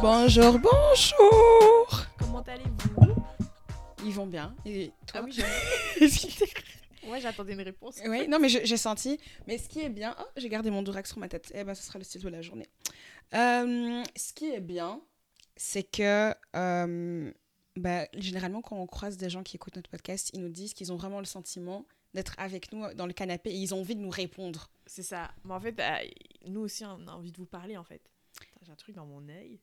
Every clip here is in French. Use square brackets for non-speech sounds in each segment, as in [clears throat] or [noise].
Bonjour, bonjour. Comment allez-vous? Ils vont bien. Et toi? Ah oui, j'ai- [laughs] ouais, j'attendais une réponse. Oui, non, mais je- j'ai senti. Mais ce qui est bien. Oh, j'ai gardé mon Durax sur ma tête. Eh ben, ce sera le style de la journée. Euh, ce qui est bien, c'est que. euh, bah, généralement, quand on croise des gens qui écoutent notre podcast, ils nous disent qu'ils ont vraiment le sentiment d'être avec nous dans le canapé et ils ont envie de nous répondre. C'est ça. Mais en fait, euh, nous aussi, on a envie de vous parler, en fait. J'ai un truc dans mon œil.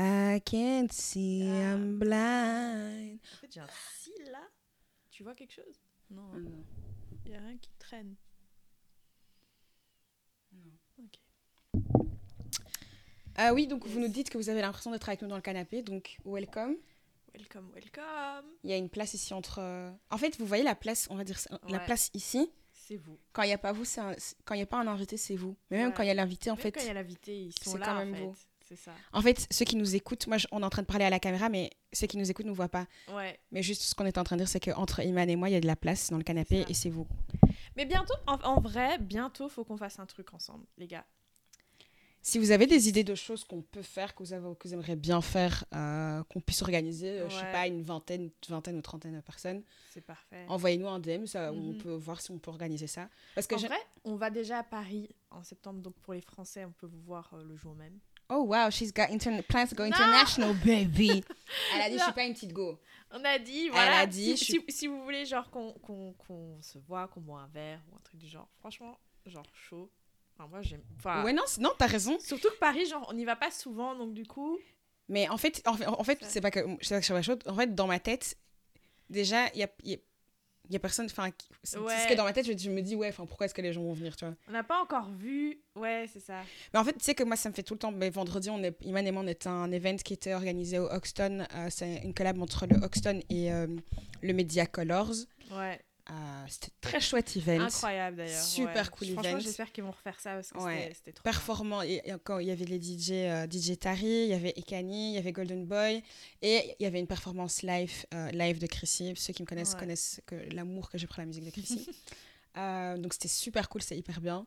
I can't see, Ah. I'm blind. En fait, j'ai un cil là. Tu vois quelque chose? Non, non. il y a rien qui traîne. Non. Ok. Ah oui, donc vous nous dites que vous avez l'impression d'être avec nous dans le canapé, donc welcome. Welcome, welcome. Il y a une place ici entre. euh, En fait, vous voyez la place, on va dire la Ouais. place ici. C'est vous. Quand il n'y a pas vous, c'est un- c'est- quand il y a pas un invité, c'est vous. Mais même Ouais. quand il y a l'invité, en Même fait, quand il y a l'invité, ils sont c'est là, quand en même fait. vous. C'est ça. en fait, ceux qui nous écoutent, moi, on est en train de parler à la caméra, mais ceux qui nous écoutent ne nous voient pas. Ouais. Mais juste ce qu'on est en train de dire, c'est qu'entre Iman et moi, il y a de la place dans le canapé et c'est vous. Mais bientôt, en, en vrai, bientôt, faut qu'on fasse un truc ensemble, les gars. Si vous avez des idées de choses qu'on peut faire, que vous, avez, que vous aimeriez bien faire, euh, qu'on puisse organiser, euh, je sais Ouais. pas, une vingtaine, vingtaine ou trentaine de personnes, C'est parfait. envoyez-nous un DM, ça, on Mhm. peut voir si on peut organiser ça. Parce que En vrai, on va déjà à Paris en septembre, donc pour les Français, on peut vous voir euh, le jour même. Oh wow, she's got plans to go Non. international, [laughs] baby. Elle a dit, je suis pas une petite go. On a dit, voilà. a dit, si, je si- si vous voulez, genre, qu'on se voit, qu'on boit un verre ou un truc du genre, franchement, genre chaud. Enfin, moi, j'aime. Enfin, Ouais, non, non, t'as raison. surtout que Paris, genre, on n'y va pas souvent, donc du coup. Mais en fait, en fait, en fait c'est pas que je pas suis la chose. En fait, dans ma tête, déjà, il y a, y a- il y a personne. Enfin, c'est ce que dans ma tête, je, je me dis, ouais, enfin, pourquoi est-ce que les gens vont venir, tu vois? On n'a pas encore vu. Ouais, c'est ça. Mais en fait, tu sais que moi, ça me fait tout le temps. Mais vendredi, on est, Iman et moi, on était à un event qui était organisé au Hoxton. Euh, c'est une collab entre le Hoxton et euh, le Media Colors. Ouais. Euh, C'était très chouette event. Incroyable d'ailleurs. Super ouais. cool Franchement, event. j'espère qu'ils vont refaire ça parce que Ouais. c'était- trop. performant. Il y avait les DJ, euh, DJ Tari, il y avait Ekani, il y avait Golden Boy, et il y avait une performance live, euh, live de Chrissy. Ceux qui me connaissent Ouais. connaissent que l'amour que j'ai pour la musique de Chrissy. [laughs] Euh, donc c'était super cool, c'était hyper bien.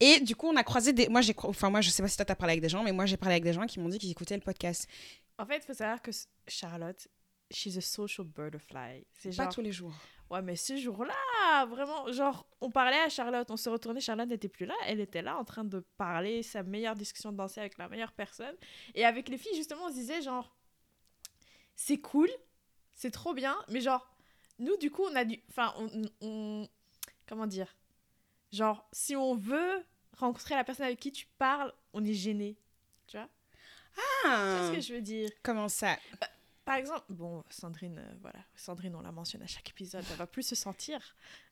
Et du coup, on a croisé des. Moi, j'ai, enfin moi, je sais pas si toi t'as parlé avec des gens, mais moi j'ai parlé avec des gens qui m'ont dit qu'ils écoutaient le podcast. En fait, il faut savoir que Charlotte, she's a social butterfly. C'est Pas genre. tous les jours. Ouais, mais ce jour-là, vraiment, genre, on parlait à Charlotte, on se retournait, Charlotte n'était plus là, elle était là en train de parler, sa meilleure discussion, de danser avec la meilleure personne. Et avec les filles, justement, on se disait, genre, c'est cool, c'est trop bien, mais genre, nous, du coup, on a dû. Enfin, on, on- Comment dire Genre, si on veut rencontrer la personne avec qui tu parles, on est gêné. Tu vois? Tu vois Ah, ce que je veux dire? Comment ça? Par exemple, bon, Sandrine, euh, voilà, Sandrine, on la mentionne à chaque épisode, elle va plus se sentir.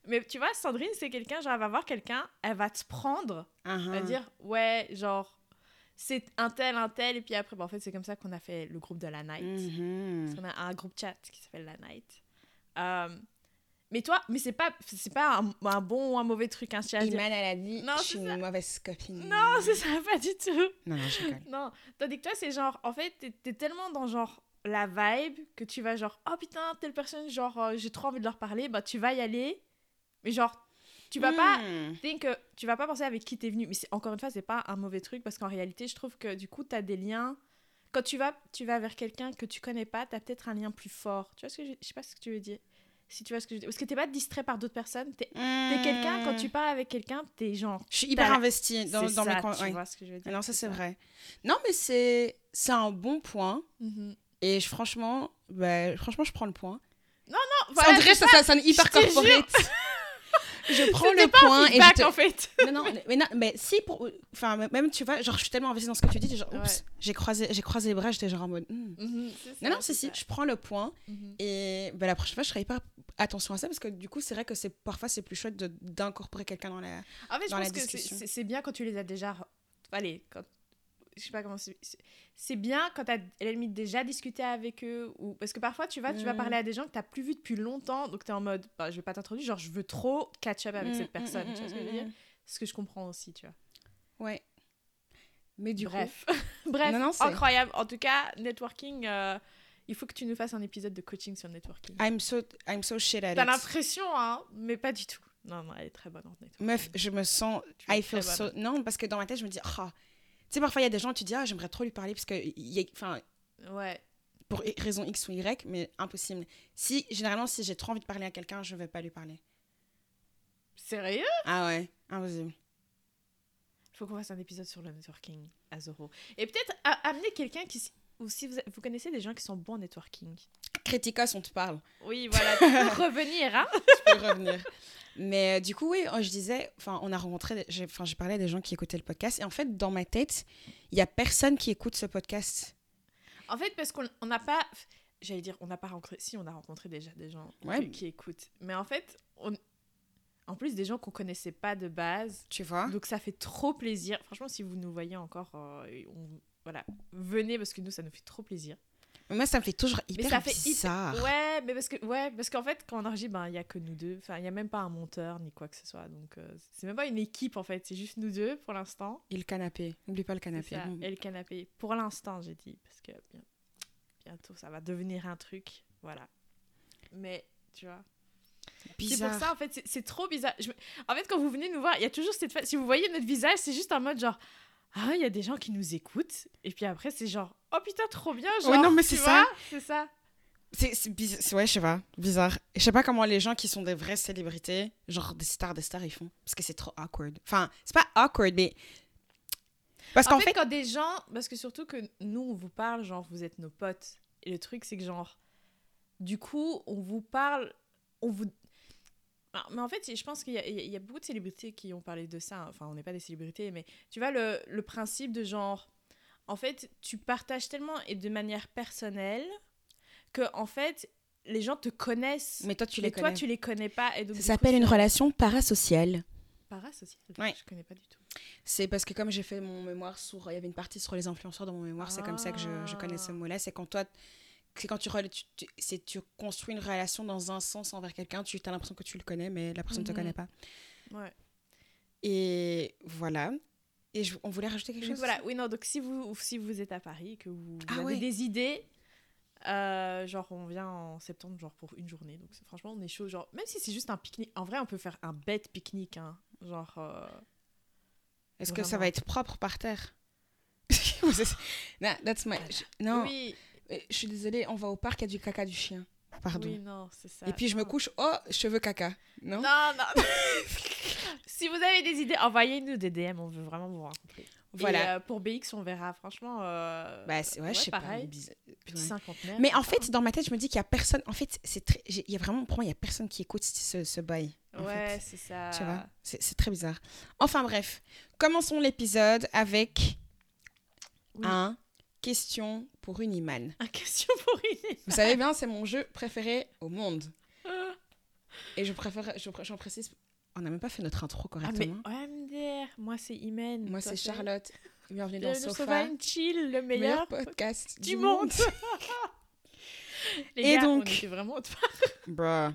Mais tu vois, Sandrine, c'est quelqu'un, genre, elle va voir quelqu'un, elle va te prendre, Ah, elle va ah. dire, ouais, genre, c'est un tel, un tel, et puis après, bah, en fait, c'est comme ça qu'on a fait le groupe de la night. Mhm. Parce qu'on a un groupe chat qui s'appelle la night. Euh, mais toi, mais c'est pas, c'est pas un, un bon ou un mauvais truc, hein, à dire. Iman, elle a dit, Non, je c'est suis une mauvaise copine. Non, c'est ça, pas du tout. Non, non, je rigole. Non, tandis que toi, c'est genre, en fait, t'es- t'es tellement dans genre la vibe que tu vas genre, oh putain, telle personne, genre, euh, j'ai trop envie de leur parler, bah tu vas y aller, mais genre, tu vas pas, Hmm. think que tu vas pas penser avec qui t'es venu, mais c'est- encore une fois, c'est pas un mauvais truc parce qu'en réalité, je trouve que du coup, t'as des liens. Quand tu vas, tu vas vers quelqu'un que tu connais pas, t'as peut-être un lien plus fort. Tu vois ce que je, je sais pas ce que tu veux dire. Si tu vois ce que je veux dire. Parce que t'es pas distrait par d'autres personnes. T'es t'es quelqu'un, quand tu parles avec quelqu'un, t'es genre. Je suis hyper investie dans, dans ça, mes. Tu ouais. vois ce que je veux dire. Non, ça c'est vrai. Non, mais c'est c'est un bon point. Mhm. Et je- franchement, bah, franchement, je prends le point. Non, Ça, voilà, c'est ça, ça sonne hyper corporate. [laughs] je prends le pas un point et je feedback, te... en fait. [laughs] non, non, mais, non, mais si pour, enfin même tu vois, genre je suis tellement investie dans ce que tu dis, genre oups, Ouais. j'ai croisé, j'ai croisé les bras, j'étais genre en mode. hmm. Mhm, ça, Non, non, si, c'est si, je prends le point Mhm. et bah, la prochaine fois, je ferai hyper attention à ça parce que du coup, c'est vrai que c'est parfois c'est plus chouette de- d'incorporer quelqu'un dans la. En fait, je dans la pense que c'est- discussion. c'est c'est bien quand tu les as déjà. Allez, quand. Je sais pas comment c'est. c'est- bien quand tu as, à la limite, déjà discuté avec eux. Ou... Parce que parfois, tu vas, tu vas Mm. parler à des gens que tu plus vu depuis longtemps. Donc, tu es en mode, bah, je vais pas t'introduire. Genre, je veux trop catch up avec Mm, cette mm, personne. tu vois ce que je veux dire? Ce que je comprends aussi, tu vois. Ouais. Mais du Bref. [laughs] Bref, Non, non, incroyable. En tout cas, networking. euh, Il faut que tu nous fasses un épisode de coaching sur le networking. coup, I'm so, I'm so shit at T'as it. l'impression, hein, mais pas du tout. Non, non, elle est très bonne en networking. Meuf, je me sens. I feel so. Non, parce que dans ma tête, je me dis, ah, sais, parfois, il y a des gens, tu dis, ah, j'aimerais trop lui parler parce que, il y a- enfin, Ouais. pour raison X ou Y, mais impossible. Si, généralement, si j'ai trop envie de parler à quelqu'un, je vais pas lui parler. Sérieux? Ah ouais, impossible. Faut qu'on fasse un épisode sur le networking à Zoro. Et peut-être amener quelqu'un qui. Ou si vous, vous connaissez des gens qui sont bons en networking? Criticos, on te parle. Oui, voilà, tu peux [laughs] revenir, hein tu peux revenir. Mais euh, du coup, oui, euh, je disais, enfin, on a rencontré, enfin, j'ai parlé à des gens qui écoutaient le podcast. Et en fait, dans ma tête, il y a personne qui écoute ce podcast. En fait, parce qu'on on n'a pas. J'allais dire, on n'a pas rencontré. Si, on a rencontré déjà des gens Ouais. qui, qui écoutent. Mais en fait, on... en plus, des gens qu'on connaissait pas de base. Tu vois Donc, ça fait trop plaisir. Franchement, si vous nous voyez encore, euh, on- voilà, venez parce que nous, ça nous fait trop plaisir. Mais Moi, ça me fait toujours hyper ça fait hyper- bizarre. Ouais, mais parce que, ouais, parce qu'en fait, quand on enregistre, ben, il y a que nous deux. Enfin, il y a même pas un monteur ni quoi que ce soit. Donc, euh, c'est même pas une équipe, en fait. C'est juste nous deux pour l'instant. Et le canapé. N'oublie pas le canapé. ça, Mm. Et le canapé. Pour l'instant, j'ai dit. Parce que bien- bientôt, ça va devenir un truc. Voilà. Mais, tu vois. C'est Bizarre. pour ça, en fait, c'est- trop bizarre. Je En fait, quand vous venez nous voir, il y a toujours cette Si vous voyez notre visage, c'est juste en mode genre. Ah, il y a des gens qui nous écoutent. Et puis après, c'est genre. Oh putain, trop bien. Genre, Ouais, non, mais c'est ça. C'est ça. C'est c'est Ouais, je sais pas. Bizarre. Je sais pas comment les gens qui sont des vraies célébrités, genre des stars, des stars, ils font. Parce que c'est trop awkward. Enfin, c'est pas awkward, mais. Parce En qu'en fait, fait. quand des gens. Parce que surtout que nous, on vous parle, genre, vous êtes nos potes. Et le truc, c'est que, genre. Du coup, on vous parle. On vous. Ah, Mais en fait, je pense qu'il y, y a beaucoup de célébrités qui ont parlé de ça. Enfin, on n'est pas des célébrités, mais tu vois, le, le principe de genre. En fait, tu partages tellement et de manière personnelle que, en fait, les gens te connaissent. Mais toi, tu les connais. tu les connais pas. Et donc, Ça s'appelle une relation parasociale. Parasocial. Ouais. Je connais pas du tout. C'est parce que comme j'ai fait mon mémoire sur... Il y avait une partie sur les influenceurs dans mon mémoire, c'est comme ça que je, je connais ce Ah. mot-là. C'est quand toi... C'est quand tu, tu, tu, c'est- tu construis une relation dans un sens envers quelqu'un, tu as l'impression que tu le connais, mais la personne ne Mhm. te connaît pas. Ouais. Et voilà. Et je- on voulait rajouter quelque chose voilà, oui, non, donc si vous, si vous êtes à Paris, que vous, vous Ah avez ouais. des idées, euh, genre on vient en septembre, genre pour une journée, donc franchement on est chaud, genre, même si c'est juste un pique-nique, en vrai on peut faire un bête pique-nique, hein, genre... euh, Est-ce que ça va être propre par terre? [laughs] Non, [laughs] that's my... je- Non, Oui, euh, je suis désolée, on va au parc, il y a du caca du chien. Pardon. oui, non, c'est ça. Et puis je me couche, oh, cheveux caca. Non, Non, non, [laughs] Si vous avez des idées, envoyez-nous des DM, on veut vraiment vous rencontrer. Voilà. Et, euh, pour BX, on verra, franchement... euh, Bah, c'est- ouais, je sais pas. pareil. Ouais. cinquantenaire. Mais en fait, dans ma tête, je me dis qu'il y a personne. En fait, c'est très. Il y a vraiment, pour moi, il y a personne qui écoute ce, ce bail. Ouais, c'est ça. Tu vois, c'est c'est très bizarre. Enfin bref, commençons l'épisode avec Oui. un question pour une imane. [laughs] Un question pour une... Vous savez bien, c'est mon jeu préféré au monde. Et je préfère, je pr- j'en précise, on n'a même pas fait notre intro Ah, mais correctement. OMDR, moi c'est Imen. Moi, c'est Charlotte. Bienvenue dans Sofa, Sofa and Chill, le meilleur meilleur, podcast du monde. [laughs] Les Et gars, donc- on était vraiment Bruh.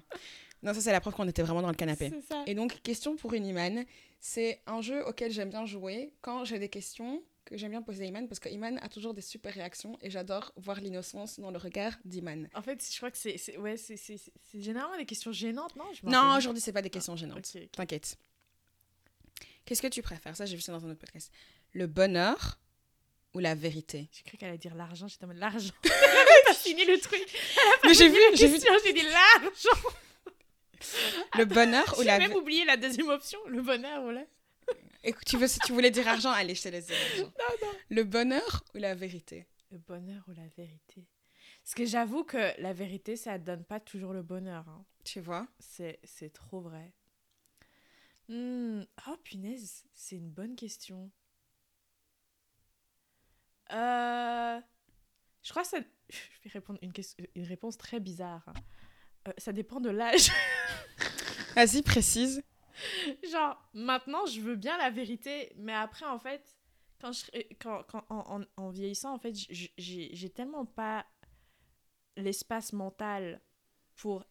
Non, ça, c'est la preuve qu'on était vraiment dans le canapé. Ça. Et donc, question pour une Iman. C'est un jeu auquel j'aime bien jouer quand j'ai des questions que j'aime bien poser à Iman parce que Iman a toujours des super réactions et j'adore voir l'innocence dans le regard d'Iman. En fait, je crois que c'est ouais, c'est- généralement des questions gênantes, non? Je Non, aujourd'hui, c'est pas des questions gênantes. T'inquiète. Qu'est-ce que tu préfères? Ça, j'ai vu ça dans un autre podcast. Le bonheur ou la vérité? J'ai cru qu'elle allait dire l'argent, j'étais en mode l'argent. [laughs] Elle a fini le truc. Mais j'ai vu, La j'ai vu j'ai dit l'argent. le bonheur [laughs] ou J'ai la même vérité. oublié la deuxième option, le bonheur, voilà. Écoute, tu veux, si tu voulais dire argent, allez, je te laisse dire argent. Le bonheur ou la vérité? Le bonheur ou la vérité Parce que j'avoue que la vérité, ça donne pas toujours le bonheur. hein. Tu vois? C'est, c'est trop vrai. Hmm, Oh punaise, c'est une bonne question. Euh, Je crois que ça... [laughs] Je vais répondre une, question... une réponse très bizarre. hein. Euh, ça dépend de l'âge. [laughs] Vas-y, précise. [laughs] Genre, maintenant, je veux bien la vérité, mais après, en fait, quand je, quand, quand, en, en- en vieillissant, en fait, j'ai j'ai tellement pas l'espace mental pour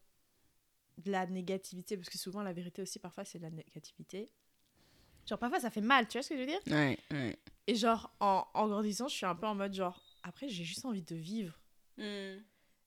de la négativité, parce que souvent, la vérité aussi, parfois, c'est de la négativité. Genre, parfois, ça fait mal, tu vois ce que je veux dire? Ouais, ouais. Et genre, en, en grandissant, je suis un peu en mode, genre, après, j'ai juste envie de vivre.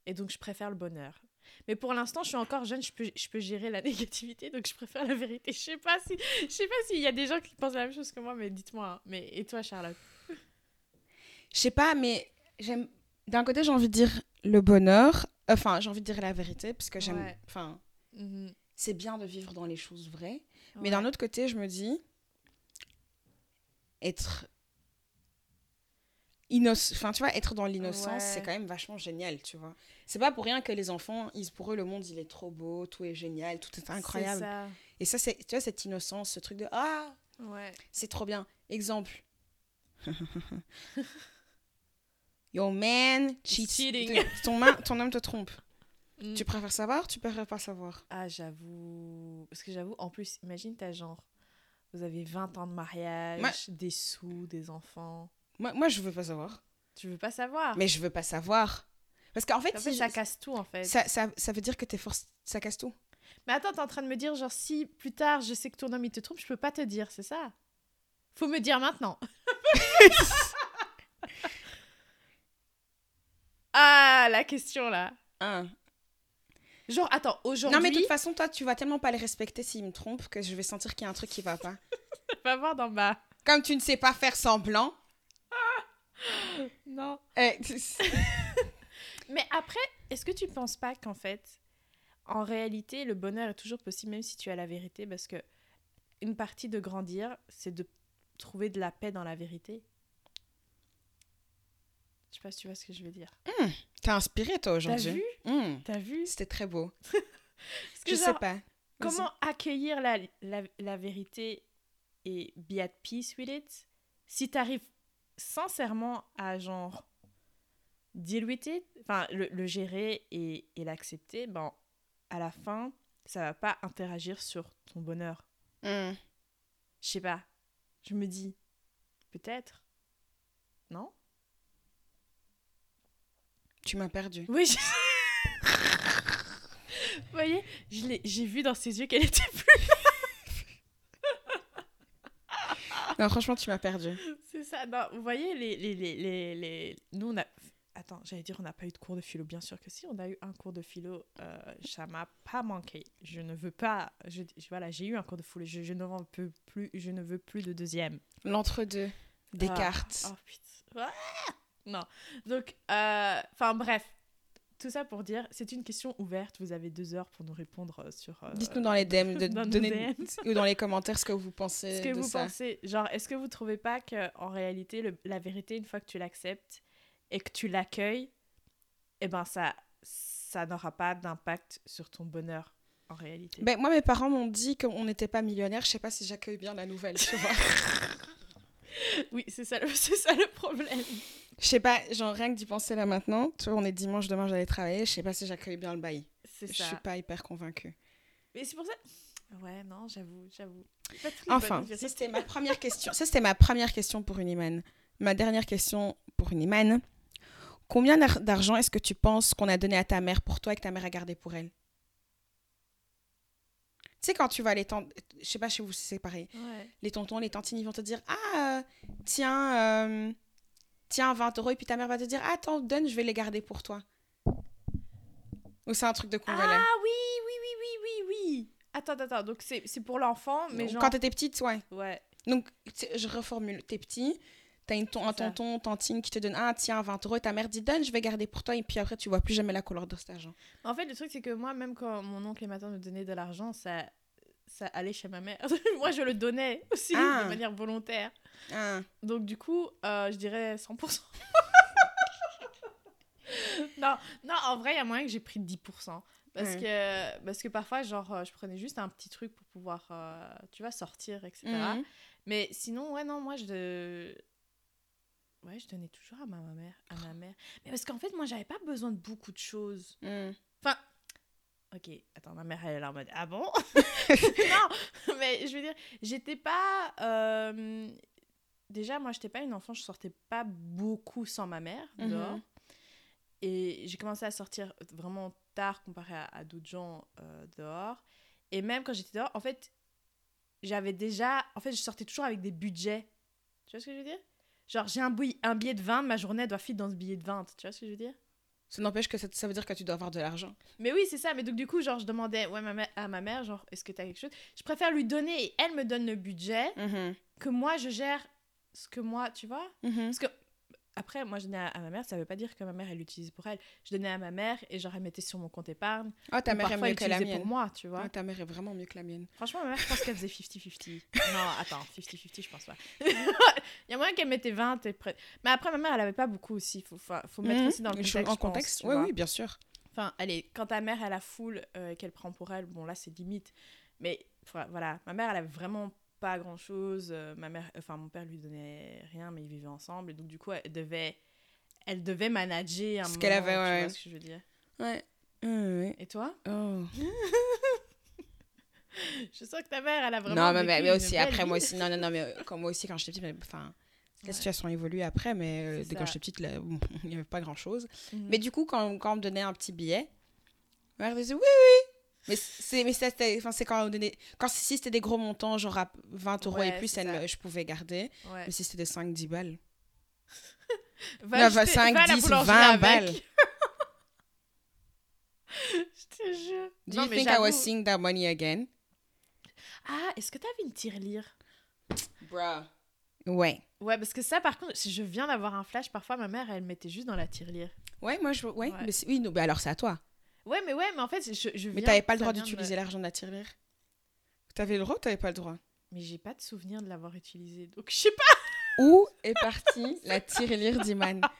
Et donc, je préfère le bonheur. Mais pour l'instant, je suis encore jeune, je peux, je peux gérer la [laughs] négativité, donc je préfère la vérité. Je sais pas si, je sais pas s'il y a des gens qui pensent la même chose que moi, mais dites-moi. hein. Mais et toi, Charlotte? Je sais pas, mais j'aime. D'un côté, j'ai envie de dire le bonheur. Enfin, j'ai envie de dire la vérité, parce que j'aime. Ouais. Enfin, Mhm. c'est bien de vivre dans les choses vraies. Mais d'un autre côté, je me dis. Être. Innoc... Enfin, tu vois, être dans l'innocence, Ouais. c'est quand même vachement génial, tu vois. C'est pas pour rien que les enfants, ils, pour eux, le monde, il est trop beau, tout est génial, tout est incroyable. Ça. Et ça, c'est, tu vois, cette innocence, ce truc de Ah, Ouais. c'est trop bien. Exemple. [laughs] Your man cheats. cheating. Ton, homme te trompe. Mm. Tu préfères savoir Tu préfères pas savoir? Ah, j'avoue. Parce que j'avoue, en plus, imagine, t'as genre. Vous avez 20 ans de mariage, des sous, des enfants. Moi, moi, je veux pas savoir. Tu veux pas savoir Mais je veux pas savoir. Parce qu'en fait, En fait, si- ça casse tout, en fait. ça, ça, ça veut dire que t'es force... ça casse tout. Mais attends, t'es en train de me dire, genre, si plus tard je sais que ton homme il te trompe, je peux pas te dire, c'est ça? Faut me dire maintenant. [laughs] ah, la question là. Hein. Genre, attends, aujourd'hui, Non, mais de toute façon, toi, tu vas tellement pas les respecter s'ils me trompent que je vais sentir qu'il y a un truc qui va pas. [laughs] va voir d'en bas. Comme tu ne sais pas faire semblant. Non. eh, [laughs] Mais après, est-ce que tu penses pas qu'en fait, en réalité, le bonheur est toujours possible même si tu as la vérité? Parce que une partie de grandir, c'est de trouver de la paix dans la vérité. Je sais pas si tu vois ce que je veux dire. T'es inspiré, toi, T'as aujourd'hui. vu? Hmm. T'as vu? C'était très beau. [laughs] Que Je genre, sais pas. Comment accueillir la, la, la vérité et be at peace with it? Si t'arrives sincèrement à genre deal with it, enfin le, le gérer et, et l'accepter, ben à la fin ça va pas interagir sur ton bonheur. Hmm. Je sais pas. Je me dis peut-être. Non? Tu m'as perdu. Oui. je- [laughs] Vous voyez, j'ai vu dans ses yeux qu'elle était plus Non, franchement, tu m'as perdu. C'est ça. Non, vous voyez, les, les, les, les, les- nous, on a... Attends, j'allais dire, on n'a pas eu de cours de philo. Bien sûr que si, on a eu un cours de philo. euh, ça m'a pas manqué. Je ne veux pas... Je, je- voilà, j'ai eu un cours de philo. Je, je ne veux plus, plus, je ne veux plus de deuxième. L'entre-deux. Descartes. Ah, oh, putain. Ah non. Donc, euh, enfin, bref. Tout ça pour dire, c'est une question ouverte. Vous avez deux heures pour nous répondre euh, sur... euh, Dites-nous dans les DM, de, [laughs] dans donnez- DM. [laughs] ou dans les commentaires ce que vous pensez ce que de vous ça. pensez. Genre, est-ce que vous trouvez pas que en réalité, le- la vérité, une fois que tu l'acceptes et que tu l'accueilles, eh ben ça, ça n'aura pas d'impact sur ton bonheur en réalité? Ben, moi, mes parents m'ont dit qu'on n'était pas millionnaire. Je sais pas si j'accueille bien la nouvelle, tu vois. [laughs] Oui, c'est ça, le- c'est ça le problème. Je sais pas, genre rien que d'y penser là maintenant. Tu vois, on est dimanche, demain j'allais travailler. Je sais pas si j'accueille bien le bail. C'est Je ça. suis pas hyper convaincue. Mais c'est pour ça. Ouais, non, j'avoue, j'avoue. Enfin, ça c'était ma première question. Ça c'était ma première question pour Uniman. Ma dernière question pour Uniman. Combien d'ar- d'argent est-ce que tu penses qu'on a donné à ta mère pour toi et que ta mère a gardé pour elle? Tu sais quand tu vas les tentes, je sais pas chez vous si c'est pareil. Ouais. Les tontons, les tantines, ils vont te dire ah euh, tiens euh, tiens 20 euros et puis ta mère va te dire attends donne je vais les garder pour toi. Ou c'est un truc de congolais. Ah oui, oui, oui, oui, oui, oui. Attends, attends. Donc c'est pour l'enfant, mais genre. Quand t'étais petite, ouais. Ouais. Donc, je reformule. T'es petit, t'as une ton- un tonton, tantine qui te donne ah tiens 20 euros et ta mère dit donne, je vais garder pour toi et puis après tu vois plus jamais la couleur de cet argent. En fait, le truc, c'est que moi, même quand mon oncle et ma tante me donnaient de l'argent, ça, ça allait chez ma mère. [laughs] moi, je le donnais aussi Ah. de manière volontaire. Ah. Donc, du coup, euh, je dirais 100%. [laughs] non, non, en vrai, il y a moyen que j'ai pris 10%. Parce, Ouais. que, parce que parfois, genre, euh, je prenais juste un petit truc pour pouvoir, euh, tu vois, sortir, etc. Mhm. Mais sinon, ouais, non, moi, je... Ouais, je donnais toujours à ma, ma mère. À ma mère. Mais parce qu'en fait, moi, j'avais pas besoin de beaucoup de choses. Mhm. Ok, attends, ma mère, elle est là en mode Ah bon? [laughs] Non, mais je veux dire, j'étais pas. euh, Déjà, moi, j'étais pas une enfant, je sortais pas beaucoup sans ma mère Mhm. dehors. Et j'ai commencé à sortir vraiment tard comparé à, à d'autres gens euh, dehors. Et même quand j'étais dehors, en fait, j'avais déjà. En fait, je sortais toujours avec des budgets. Tu vois ce que je veux dire? Genre, j'ai un, un billet de 20, ma journée doit filer dans ce billet de 20. Tu vois ce que je veux dire? Ça n'empêche que ça, ça veut dire que tu dois avoir de l'argent. Mais oui, c'est ça. Mais donc, du coup, genre, je demandais ouais, ma mère, à ma mère, genre, est-ce que t'as quelque chose? Je préfère lui donner et elle me donne le budget Mhm. que moi, je gère ce que moi, tu vois? Mhm. Parce que, après, moi, je donnais à, à ma mère, ça veut pas dire que ma mère, elle l'utilise pour elle. Je donnais à ma mère et genre, elle mettait sur mon compte épargne. Oh, ta mère est mieux que la mienne. pour moi, tu vois Ah, ta mère est vraiment mieux que la mienne. Franchement, ma mère, je pense qu'elle faisait 50-50. [laughs] non, attends, 50-50, je pense pas. [laughs] Il y a moyen qu'elle mettait 20 et près. Mais après, ma mère, elle avait pas beaucoup aussi. Faut, faut, faut mettre Mhm. aussi dans le contexte. En pense, oui, vois. oui, bien sûr. Enfin, allez, quand ta mère, elle a full euh, qu'elle prend pour elle, bon, là, c'est limite. Mais voilà, voilà, ma mère, elle avait vraiment pas grand chose. ma mère, enfin, mon père lui donnait rien, mais ils vivaient ensemble. Et donc, du coup, elle devait, elle devait manager un Ce qu'elle avait, tu ouais. vois ce que je veux dire. Ouais. Et toi Oh. [laughs] Je sens que ta mère, elle a vraiment. Non, mais, mais, mais aussi, après, moi aussi, non, non, non, mais euh, comme moi aussi, quand j'étais petite, enfin, la Ouais. situation évolue après, mais euh, dès quand j'étais petite, là, bon, [laughs] il n'y avait pas grand chose. Mhm. Mais du coup, quand, quand on me donnait un petit billet, ma mère disait oui, oui. Mais c'est mais ça, c'était- enfin, c'est quand on donnait. Quand si c'était des gros montants, genre à 20 euros Ouais, et plus, elle je pouvais garder. Ouais. Mais si c'était des 5-10 balles. [laughs] Va Non, acheter- 5, va à la 10, boulangerie 20 avec. balles. [laughs] Je te jure. Do Non, you mais think I was seeing that money again? Ah, est-ce que t'avais une tirelire? Bruh. Ouais. Ouais, parce que ça, par contre, si je viens d'avoir un flash, parfois ma mère, elle mettait juste dans la tirelire. Ouais, moi, je. Ouais, Ouais. mais oui, non, bah alors c'est à toi. Ouais, mais ouais, mais en fait, je, je Mais t'avais pas le droit de- d'utiliser l'argent de la tirelire. T'avais le droit ou t'avais pas le droit? Mais j'ai pas de souvenir de l'avoir utilisé. Donc, je sais pas. [laughs] Où est partie la tirelire d'Iman? [laughs]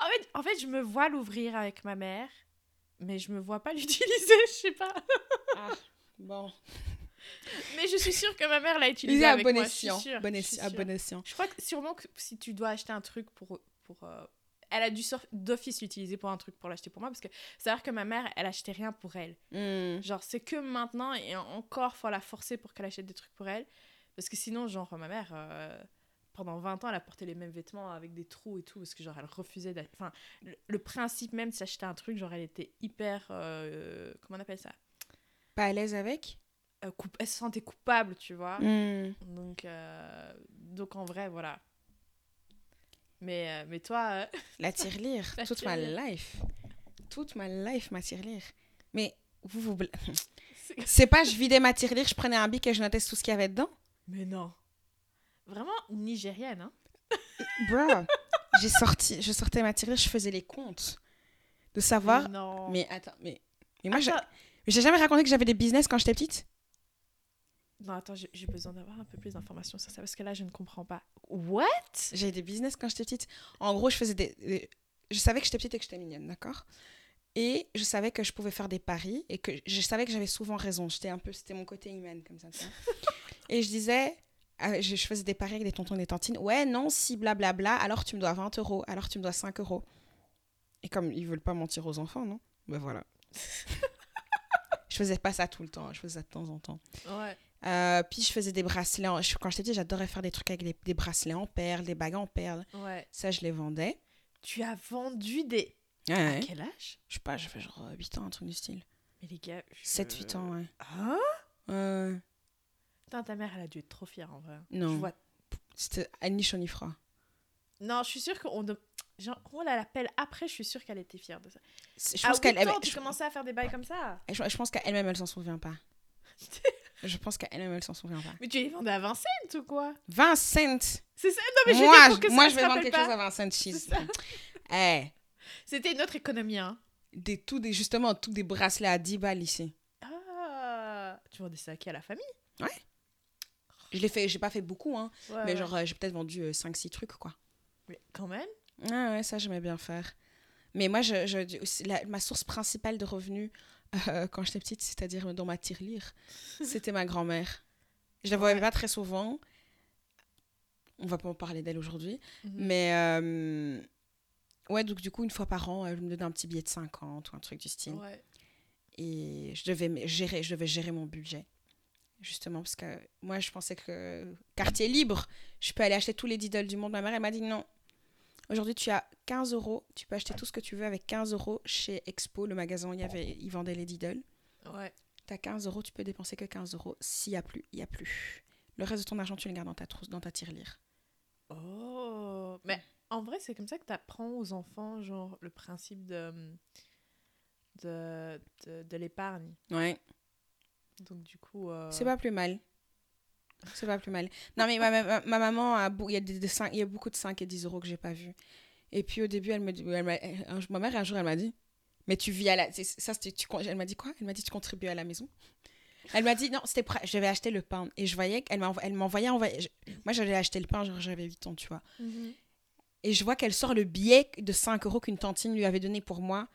En fait, en fait, je me vois l'ouvrir avec ma mère, mais je me vois pas [laughs] l'utiliser, je sais pas. Ah, bon. Mais je suis sûre que ma mère l'a utilisé avec bon moi. je suis escient. sûre, Bon je suis à sûre. bon escient. Je crois que sûrement que si tu dois acheter un truc pour. pour euh, Elle a dû d'office l'utiliser pour un truc pour l'acheter pour moi parce que c'est vrai que ma mère, elle achetait rien pour elle. Hmm. Genre, c'est que maintenant et en- encore, faut la forcer pour qu'elle achète des trucs pour elle. Parce que sinon, genre, ma mère, euh, pendant 20 ans, elle a porté les mêmes vêtements avec des trous et tout. Parce que, genre, elle refusait. Enfin, le, le principe même de s'acheter un truc, genre, elle était hyper. euh, comment on appelle ça? Pas à l'aise avec? Euh, Elle se sentait coupable, tu vois? Hmm. Donc, euh, donc, en vrai, voilà. Mais, euh, mais toi, euh, [laughs] La tirelire, toute ma life. Toute ma life, ma tirelire. Mais vous, vous... bla- c'est- pas je vidais ma tirelire, je prenais un bic et je notais tout ce qu'il y avait dedans? Mais non. Vraiment nigérienne, hein [laughs] Bro, j'ai sorti, je sortais ma tirelire, je faisais les comptes. De savoir... Mais non. Mais attends, mais... Mais moi, j'ai jamais raconté que j'avais des business quand j'étais petite? Non, attends, j'ai besoin d'avoir un peu plus d'informations sur ça parce que là, je ne comprends pas. What? J'avais des business quand j'étais petite. En gros, je faisais des. des- Je savais que j'étais petite et que j'étais mignonne, d'accord? Et je savais que je pouvais faire des paris et que je savais que j'avais souvent raison. J'étais un peu. C'était mon côté humaine, comme ça. [laughs] et je disais. je, je faisais des paris avec des tontons et des tantines. Ouais, non, si blablabla, alors tu me dois 20 euros, alors tu me dois 5 euros. Et comme ils veulent pas mentir aux enfants, non? Ben voilà. [laughs] je faisais pas ça tout le temps, je faisais ça de temps en temps. Ouais. Euh, puis je faisais des bracelets. En... je- Quand j'étais petite, j'adorais faire des trucs avec des, des bracelets en perles, des bagues en perles. Ouais. Ça, je les vendais. Tu as vendu des. Ouais, À ouais. quel âge? Je sais pas, j'avais genre euh, 8 ans, un truc du style. Mais les gars. je- 7-8 ans, ouais. Hein Euh, Putain, ta mère, elle a dû être trop fière en vrai. Non. Je vois. C'était Annie Chaud-ni-froid. Non, je suis sûre qu'on. De... Genre, on la l'appelle après, je suis sûre qu'elle était fière de ça. Je pense 8 qu'elle. tu je, commençais à faire des bails comme ça? je- je pense qu'elle-même, elle s'en souvient pas. [laughs] je pense qu'elle-même, elle s'en souvient pas. Mais tu les vendais à 20 cents ou quoi? 20 cents C'est ça Non, mais Moi, pour que je, ça moi je vais vendre quelque pas. chose à 20 cents cheese. Ça. Eh, C'était une autre économie, hein. des, tout des, justement, tous des bracelets à 10 balles ici. Ah Tu vendais ça à qui? À la famille? Je l'ai fait, j'ai pas fait beaucoup, hein. Ouais, mais ouais. genre, euh, j'ai peut-être vendu 5-6 trucs, quoi. Mais quand même? Ah ouais, ça, j'aimais bien faire. Mais moi, je, je, la- ma source principale de revenus euh, quand j'étais petite, c'est-à-dire dans ma tirelire, [laughs] c'était ma grand-mère. Je la voyais Ouais. pas très souvent. On va pas en parler d'elle aujourd'hui. Mhm. Mais euh, ouais, donc du coup, une fois par an, elle me donnait un petit billet de 50 ou un truc du style. Ouais. Et je devais gérer, je devais gérer mon budget. Justement, parce que moi, je pensais que quartier libre, je peux aller acheter tous les diddles du monde. Ma mère, elle m'a dit non. Aujourd'hui, tu as 15 euros. Tu peux acheter tout ce que tu veux avec 15 euros chez Expo, le magasin où il y avait, ils vendaient les diddles. Ouais. Tu as 15 euros, tu peux dépenser que 15 euros. S'il n'y a plus, il n'y a plus. Le reste de ton argent, tu le gardes dans ta trousse, dans ta tirelire. Oh. Mais en vrai, c'est comme ça que tu apprends aux enfants, genre, le principe de, de, de, de l'épargne. Ouais. Donc, du coup. euh, C'est pas plus mal. C'est pas plus mal. Non, mais ma, ma, ma maman, a il y, a des, des y a beaucoup de 5 et 10 euros que j'ai pas vu. Et puis au début, elle me dit, elle m'a- un jour- ma mère, un jour, elle m'a dit, mais tu vis à la. Ça, tu Elle m'a dit quoi? Elle m'a dit, tu contribues à la maison Elle m'a dit, non, c'était prêt. Je vais acheter le pain. Et je voyais qu'elle m'envo- elle m'envoyait. Moi, j'allais acheter le pain, genre j'avais 8 ans, tu vois. mhm. Et je vois qu'elle sort le billet de 5 euros qu'une tantine lui avait donné pour moi,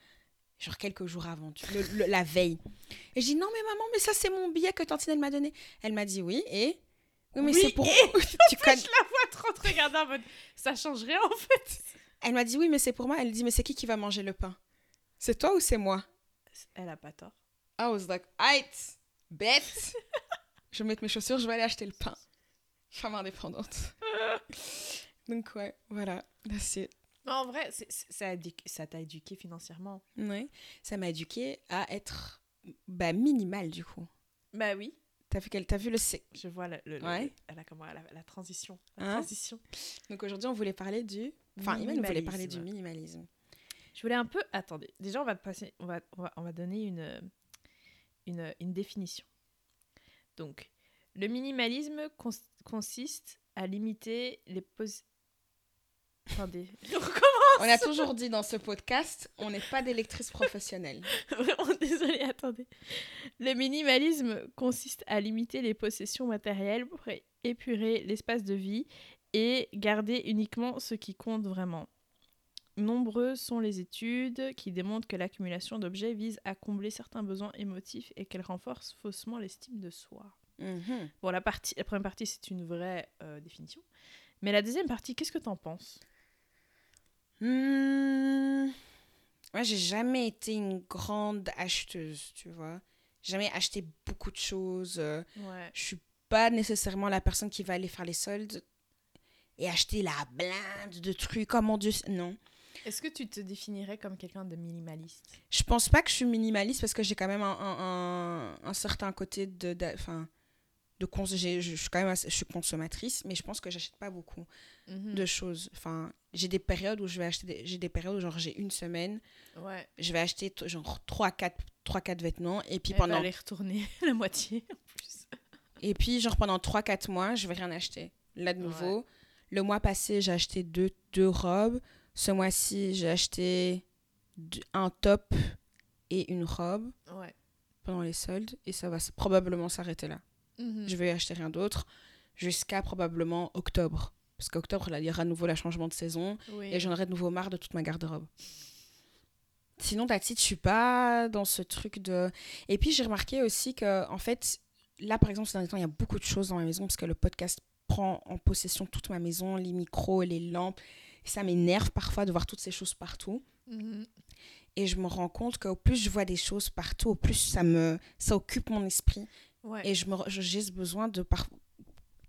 genre quelques jours avant, tu- le- le- la veille. Et je dis non, mais maman, mais ça, c'est mon billet que tantine, elle m'a donné. Elle m'a dit oui, et. Oui, mais Oui, c'est pour. et- [laughs] tu connais- Je la vois trop te regarder en mode. Ça change rien en fait. Elle m'a dit oui, mais c'est pour moi. Elle dit mais c'est qui qui va manger le pain? C'est toi ou c'est moi? Elle a pas tort. I was like, aight, [laughs] bête. je vais mettre mes chaussures, je vais aller acheter le pain. Femme indépendante. [laughs] Donc, ouais, voilà. That's it. Non, en vrai, ça a édu- ça t'a éduqué financièrement. Ouais. Ça m'a éduqué à être bah, minimal, du coup. Bah oui. T'as vu, le. sé- Je vois le, le- le- Ouais. elle a comment, la, la transition. La Hein? transition. Donc aujourd'hui, on voulait parler du. Enfin, Iman voulait parler du Minimalisme. Je voulais un peu. Attendez. Déjà, on va, te passer, on va, on va, on va donner une, une, une définition. Donc, le minimalisme cons- consiste à limiter les pos... Attendez. [laughs] On a toujours dit dans ce podcast, on n'est pas d'électrice professionnelle. [laughs] Vraiment désolée, attendez. Le minimalisme consiste à limiter les possessions matérielles pour épurer l'espace de vie et garder uniquement ce qui compte vraiment. Nombreuses sont les études qui démontrent que l'accumulation d'objets vise à combler certains besoins émotifs et qu'elle renforce faussement l'estime de soi. Mhm. Bon, la, partie, la première partie, c'est une vraie euh, définition. Mais la deuxième partie, qu'est-ce que t'en penses? Hmm. Moi, j'ai jamais été une grande acheteuse, tu vois. Jamais acheté beaucoup de choses. Ouais. Je suis pas nécessairement la personne qui va aller faire les soldes et acheter la blinde de trucs. Oh mon dieu, non. Est-ce que tu te définirais comme quelqu'un de minimaliste? Je pense pas que je suis minimaliste parce que j'ai quand même un, un, un- un certain côté de. de- Enfin. De cons- j'ai- je, je suis quand même assez- je suis consommatrice, mais je pense que j'achète pas beaucoup Mhm. de choses. Enfin, j'ai des périodes où je vais acheter. des- J'ai des périodes où genre j'ai une semaine, Ouais. je vais acheter genre 3 4 3 4 vêtements et puis Elle va pendant aller retourner [laughs] la moitié en plus. et puis genre pendant 3 4 mois, je vais rien acheter. Là de nouveau, le mois passé, j'ai acheté deux, deux robes. Ce mois-ci, j'ai acheté deux- un top et une robe Ouais. pendant les soldes et ça va probablement s'arrêter là. Mhm. Je vais acheter rien d'autre jusqu'à probablement octobre parce qu'octobre là, il y aura à nouveau le changement de saison Oui. et j'en aurai de nouveau marre de toute ma garde-robe. Sinon, Tati, je suis pas dans ce truc de. Et puis, j'ai remarqué aussi que, en fait, là, par exemple, ces derniers temps, il y a beaucoup de choses dans ma maison parce que le podcast prend en possession toute ma maison, les micros, les lampes. Et ça m'énerve parfois de voir toutes ces choses partout. Mhm. Et je me rends compte qu'au plus je vois des choses partout, au plus ça me ça occupe mon esprit. Ouais. Et je me, j'ai ce besoin de. Par...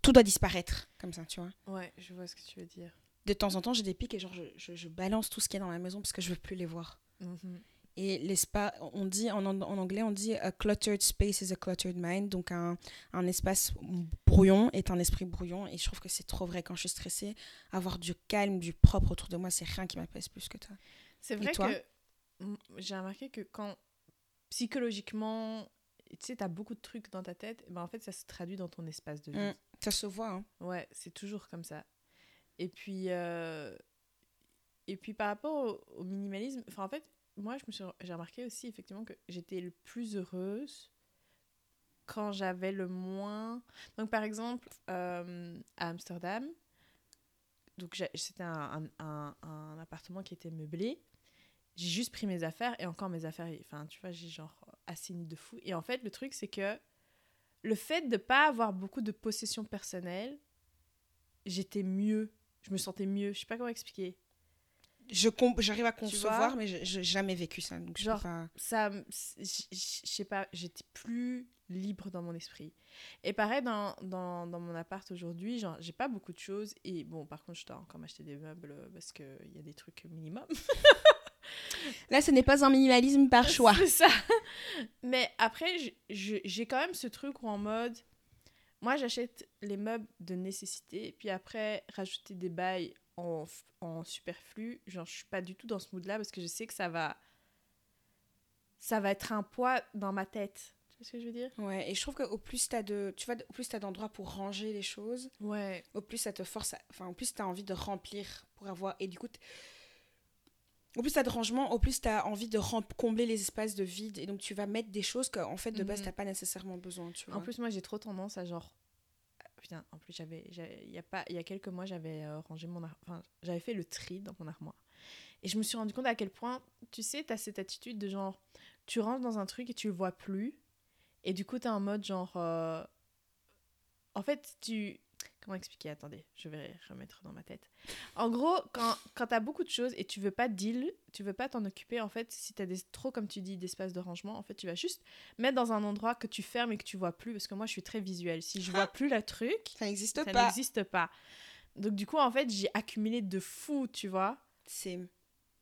Tout doit disparaître, comme ça, tu vois. Ouais, je vois ce que tu veux dire. De temps en temps, j'ai des pics et genre, je, je, je balance tout ce qui est dans ma maison parce que je veux plus les voir. Mhm. Et l'espace, on dit en, en anglais, on dit a cluttered space is a cluttered mind. Donc un, un espace brouillon est un esprit brouillon. Et je trouve que c'est trop vrai quand je suis stressée. Avoir du calme, du propre autour de moi, c'est rien qui m'apaise plus que toi. C'est vrai toi que j'ai remarqué que quand psychologiquement, tu sais, t'as beaucoup de trucs dans ta tête, ben en fait, ça se traduit dans ton espace de vie. Mm. Ça se voit. Hein. Ouais, c'est toujours comme ça. Et puis, euh, et puis par rapport au, minimalisme, enfin en fait, moi, je me j'ai remarqué aussi effectivement que j'étais le plus heureuse quand j'avais le moins. Donc par exemple, euh, à Amsterdam, donc c'était un, un, appartement qui était meublé. J'ai juste pris mes affaires et encore mes affaires, enfin tu vois, j'ai genre assigné de fou. Et en fait, le truc c'est que le fait de pas avoir beaucoup de possessions personnelles, j'étais mieux, je me sentais mieux. Je sais pas comment expliquer. J'arrive à concevoir, mais je- j'ai jamais vécu ça. Donc Genre, pas- Ça, je sais pas, j'étais plus libre dans mon esprit. Et pareil dans, dans, dans mon appart aujourd'hui, genre j'ai pas beaucoup de choses et bon par contre je dois encore m'acheter des meubles parce que il y a des trucs minimum. [laughs] Là, ce n'est pas un minimalisme par choix. C'est ça. Mais après, j'ai quand même ce truc où en mode, moi j'achète les meubles de nécessité, puis après rajouter des bails en, superflu. Genre, je suis pas du tout dans ce mood-là parce que je sais que ça va. Ça va être un poids dans ma tête. Tu vois ce que je veux dire? Ouais, et je trouve qu'au plus t'as de, tu vois, au plus t'as d'endroits pour ranger les choses, Ouais. au plus ça te force, à- enfin, au plus t'as envie de remplir pour avoir, et du coup, t- au plus t'as de rangement, au plus t'as envie de combler les espaces de vide, et donc tu vas mettre des choses qu'en fait de base Mhm. t'as pas nécessairement besoin, tu vois. En plus, moi, j'ai trop tendance à genre. Putain, en plus, j'avais. Il y, a pas- il y a quelques mois, j'avais euh, rangé mon. ar- Enfin, j'avais fait le tri dans mon armoire. Et je me suis rendu compte à quel point, tu sais, t'as cette attitude de genre. Tu rentres dans un truc et tu le vois plus. Et du coup, t'es en mode genre. euh, En fait, tu. Comment expliquer? Attendez, je vais remettre dans ma tête. En gros, quand, quand t'as beaucoup de choses et tu veux pas deal, tu veux pas t'en occuper, en fait, si t'as des, trop, comme tu dis, d'espace de rangement, en fait, tu vas juste mettre dans un endroit que tu fermes et que tu vois plus. Parce que moi, je suis très visuelle. Si je vois plus le truc, Ça n'existe ça pas. n'existe pas. Donc, du coup, en fait, j'ai accumulé de fou, tu vois. C'est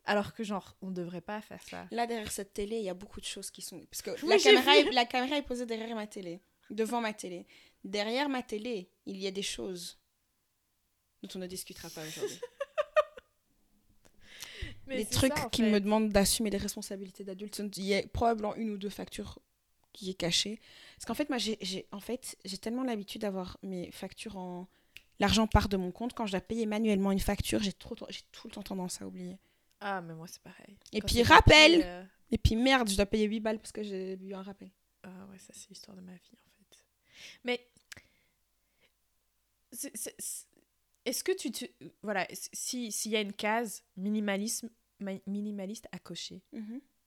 Alors que, genre, on devrait pas faire ça. là derrière cette télé, il y a beaucoup de choses qui sont, parce que Oui, la j'ai caméra, vu. est, la caméra est posée derrière ma télé, devant ma télé. Derrière ma télé, il y a des choses dont on ne discutera pas aujourd'hui. [laughs] Des trucs ça, qui fait. me demandent d'assumer des responsabilités d'adulte. Il y a probablement une ou deux factures qui est cachée. Parce qu'en fait, moi, j'ai, en fait, tellement l'habitude d'avoir mes factures en... L'argent part de mon compte. Quand je dois payer manuellement une facture, j'ai, trop, j'ai tout le temps tendance à oublier. Ah, mais moi, c'est pareil. Et Quand puis, rappel euh, Et puis, merde, je dois payer 8 balles parce que j'ai eu un rappel. Ah ouais, ça c'est l'histoire de ma vie en fait. Mais est-ce que tu te voilà si s'il y a une case minimalisme ma- minimaliste à cocher,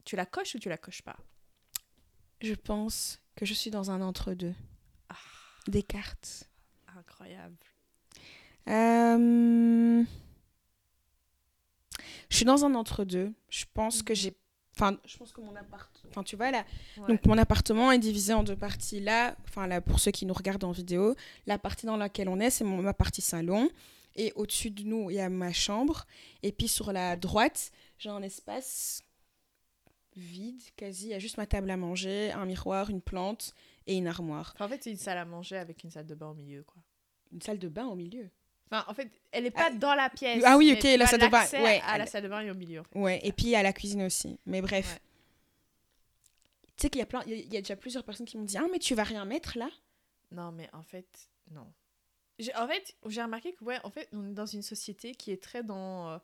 tu la coches ou tu la coches pas? Je pense que je suis dans un entre-deux. Ah. Descartes. Incroyable. Euh, Je suis dans un entre-deux. Je pense que Mhm. j'ai. Enfin, je pense que mon appart. Enfin, tu vois, là. Ouais. Donc, mon appartement est divisé en deux parties. Là, enfin, là, pour ceux qui nous regardent en vidéo, la partie dans laquelle on est, c'est mon- ma partie salon. Et au-dessus de nous, il y a ma chambre. Et puis, sur la droite, j'ai un espace vide, quasi. Il y a juste ma table à manger, un miroir, une plante et une armoire. Enfin, en fait, c'est une salle à manger avec une salle de bain au milieu quoi. Une salle de bain au milieu. Enfin, en fait, elle est pas Ah, dans la pièce. ah oui, ok, la salle de bain, ouais, À la elle- salle de bain et au milieu. en fait. Ouais, et puis à la cuisine aussi. Mais bref. Ouais. Tu sais qu'il y a plein, il y a- il y a déjà plusieurs personnes qui m'ont dit Ah, mais tu vas rien mettre là? Non, mais en fait, non. En fait, j'ai remarqué que, ouais, en fait, on est dans une société qui est très dans. euh,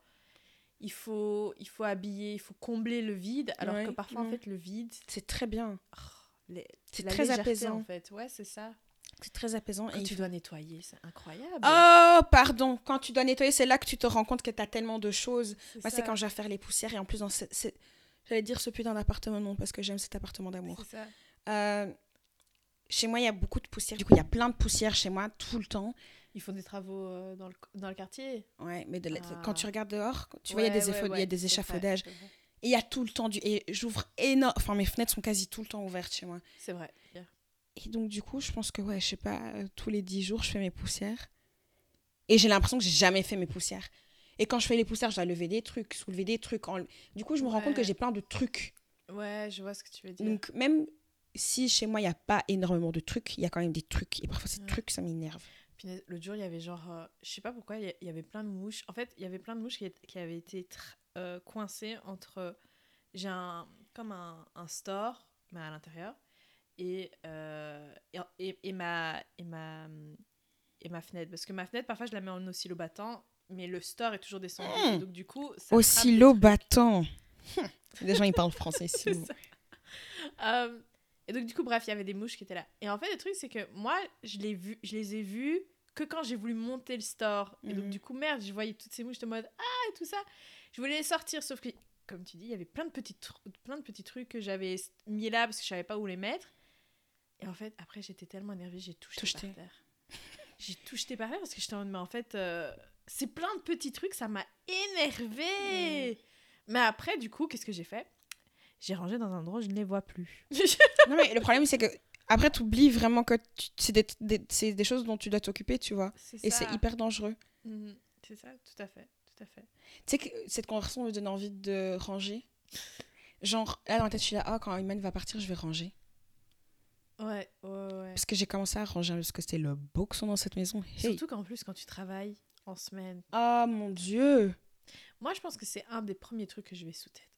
il, faut, il faut habiller, il faut combler le vide, alors Ouais, que parfois, en fait, le vide. C'est très bien. oh, C'est très apaisant. En fait, ouais, c'est ça. C'est très apaisant. Quand et tu faut- dois nettoyer, c'est incroyable. Oh, pardon. Quand tu dois nettoyer, c'est là que tu te rends compte que tu as tellement de choses. Moi, c'est quand j'ai à faire les poussières. Et en plus, dans ce- ce- j'allais dire ce putain d'appartement, non, parce que j'aime cet appartement d'amour. Euh, chez moi, il y a beaucoup de poussière. Du coup, il y a plein de poussière chez moi tout le temps. Ils font des travaux euh, dans, le, dans le quartier. Ouais, mais de la- Ah. quand tu regardes dehors, tu vois, il y a des, ouais, y a des échafaudages. vrai. Et il y a tout le temps du. Et j'ouvre énorme. Enfin, mes fenêtres sont quasi tout le temps ouvertes chez moi. C'est vrai. Et donc, du coup, je pense que, ouais, je sais pas, euh, tous les 10 jours, je fais mes poussières. Et j'ai l'impression que j'ai jamais fait mes poussières. Et quand je fais les poussières, je dois lever des trucs, soulever des trucs. en- Du coup, je me rends compte que j'ai plein de trucs. Ouais, je vois ce que tu veux dire. Donc, même si chez moi, il n'y a pas énormément de trucs, il y a quand même des trucs. Et parfois, ces Ouais. trucs, ça m'énerve. Puis l'autre jour, il y avait genre, euh, je sais pas pourquoi, il y avait plein de mouches. En fait, il y avait plein de mouches qui, qui avaient été euh, coincées entre. J'ai un. comme un, un store, mais à l'intérieur, et, euh, et, et, ma, et, ma, et ma fenêtre. Parce que ma fenêtre, parfois, je la mets en oscillo battant, mais le store est toujours descendu. Mm. Et donc, du coup. trucs. [laughs] battant. Des gens, ils parlent français [laughs] ici. Euh, et donc, du coup, bref, il y avait des mouches qui étaient là. Et en fait, le truc, c'est que moi, je, vu, je les ai vues que quand j'ai voulu monter le store. Et donc, Mhm. du coup, merde, je voyais toutes ces mouches de mode Ah, et tout ça. Je voulais les sortir, sauf que, comme tu dis, il y avait plein de petits, plein de petits trucs que j'avais mis là parce que je savais pas où les mettre. Et en fait, après, j'étais tellement énervée, j'ai tout Tout jeté. par terre. [laughs] j'ai tout jeté par terre parce que j'étais en mode, mais en fait, euh, c'est plein de petits trucs, ça m'a énervé. Mais après, du coup, qu'est-ce que j'ai fait? J'ai rangé dans un endroit où je ne les vois plus. [laughs] non, mais le problème, c'est que. Après, tu oublies vraiment que c'est des, des- des choses dont tu dois t'occuper, tu vois. Et c'est hyper dangereux. Mhm. C'est ça, tout à fait, tout à fait. Tu sais que cette conversation me donne envie de ranger. Genre, là, dans la tête, je suis là, ah, quand Iman va partir, je vais ranger. Ouais, ouais, ouais. Parce que j'ai commencé à ranger, parce que c'était le boxon dans cette maison. Hey. Surtout qu'en plus, quand tu travailles, en semaine. Oh mon dieu. Moi, je pense que c'est un des premiers trucs que je vais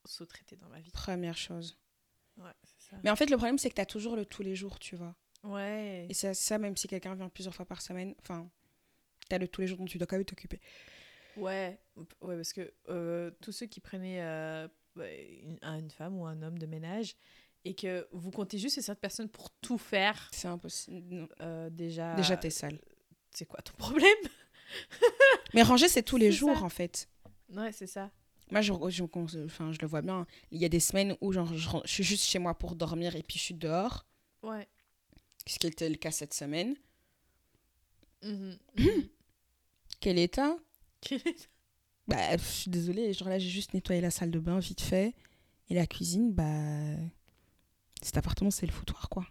sous-traiter dans ma vie. Première chose. Ouais, c'est ça. Mais en fait, le problème, c'est que tu as toujours le tous les jours, tu vois. Ouais. Et c'est ça, même si quelqu'un vient plusieurs fois par semaine, enfin, tu as le tous les jours dont tu dois quand même t'occuper. Ouais, ouais, parce que euh, tous ceux qui prenaient euh, une, un- une femme ou un homme de ménage et que vous comptez juste sur cette personne pour tout faire, C'est impossible. Euh, déjà. Déjà, t'es sale. C'est quoi ton problème? [laughs] Mais ranger, c'est tous les jours, ça. en fait. Ouais, c'est ça. Moi, je, je, enfin, je le vois bien. Il y a des semaines où genre, je, suis juste chez moi pour dormir et puis je suis dehors. Ouais. Ce qui était le cas cette semaine. Mhm, [clears throat] mhm. Quel état? Bah, pff, je suis désolée. Genre là, j'ai juste nettoyé la salle de bain vite fait. Et la cuisine, bah. Cet appartement, c'est le foutoir, quoi.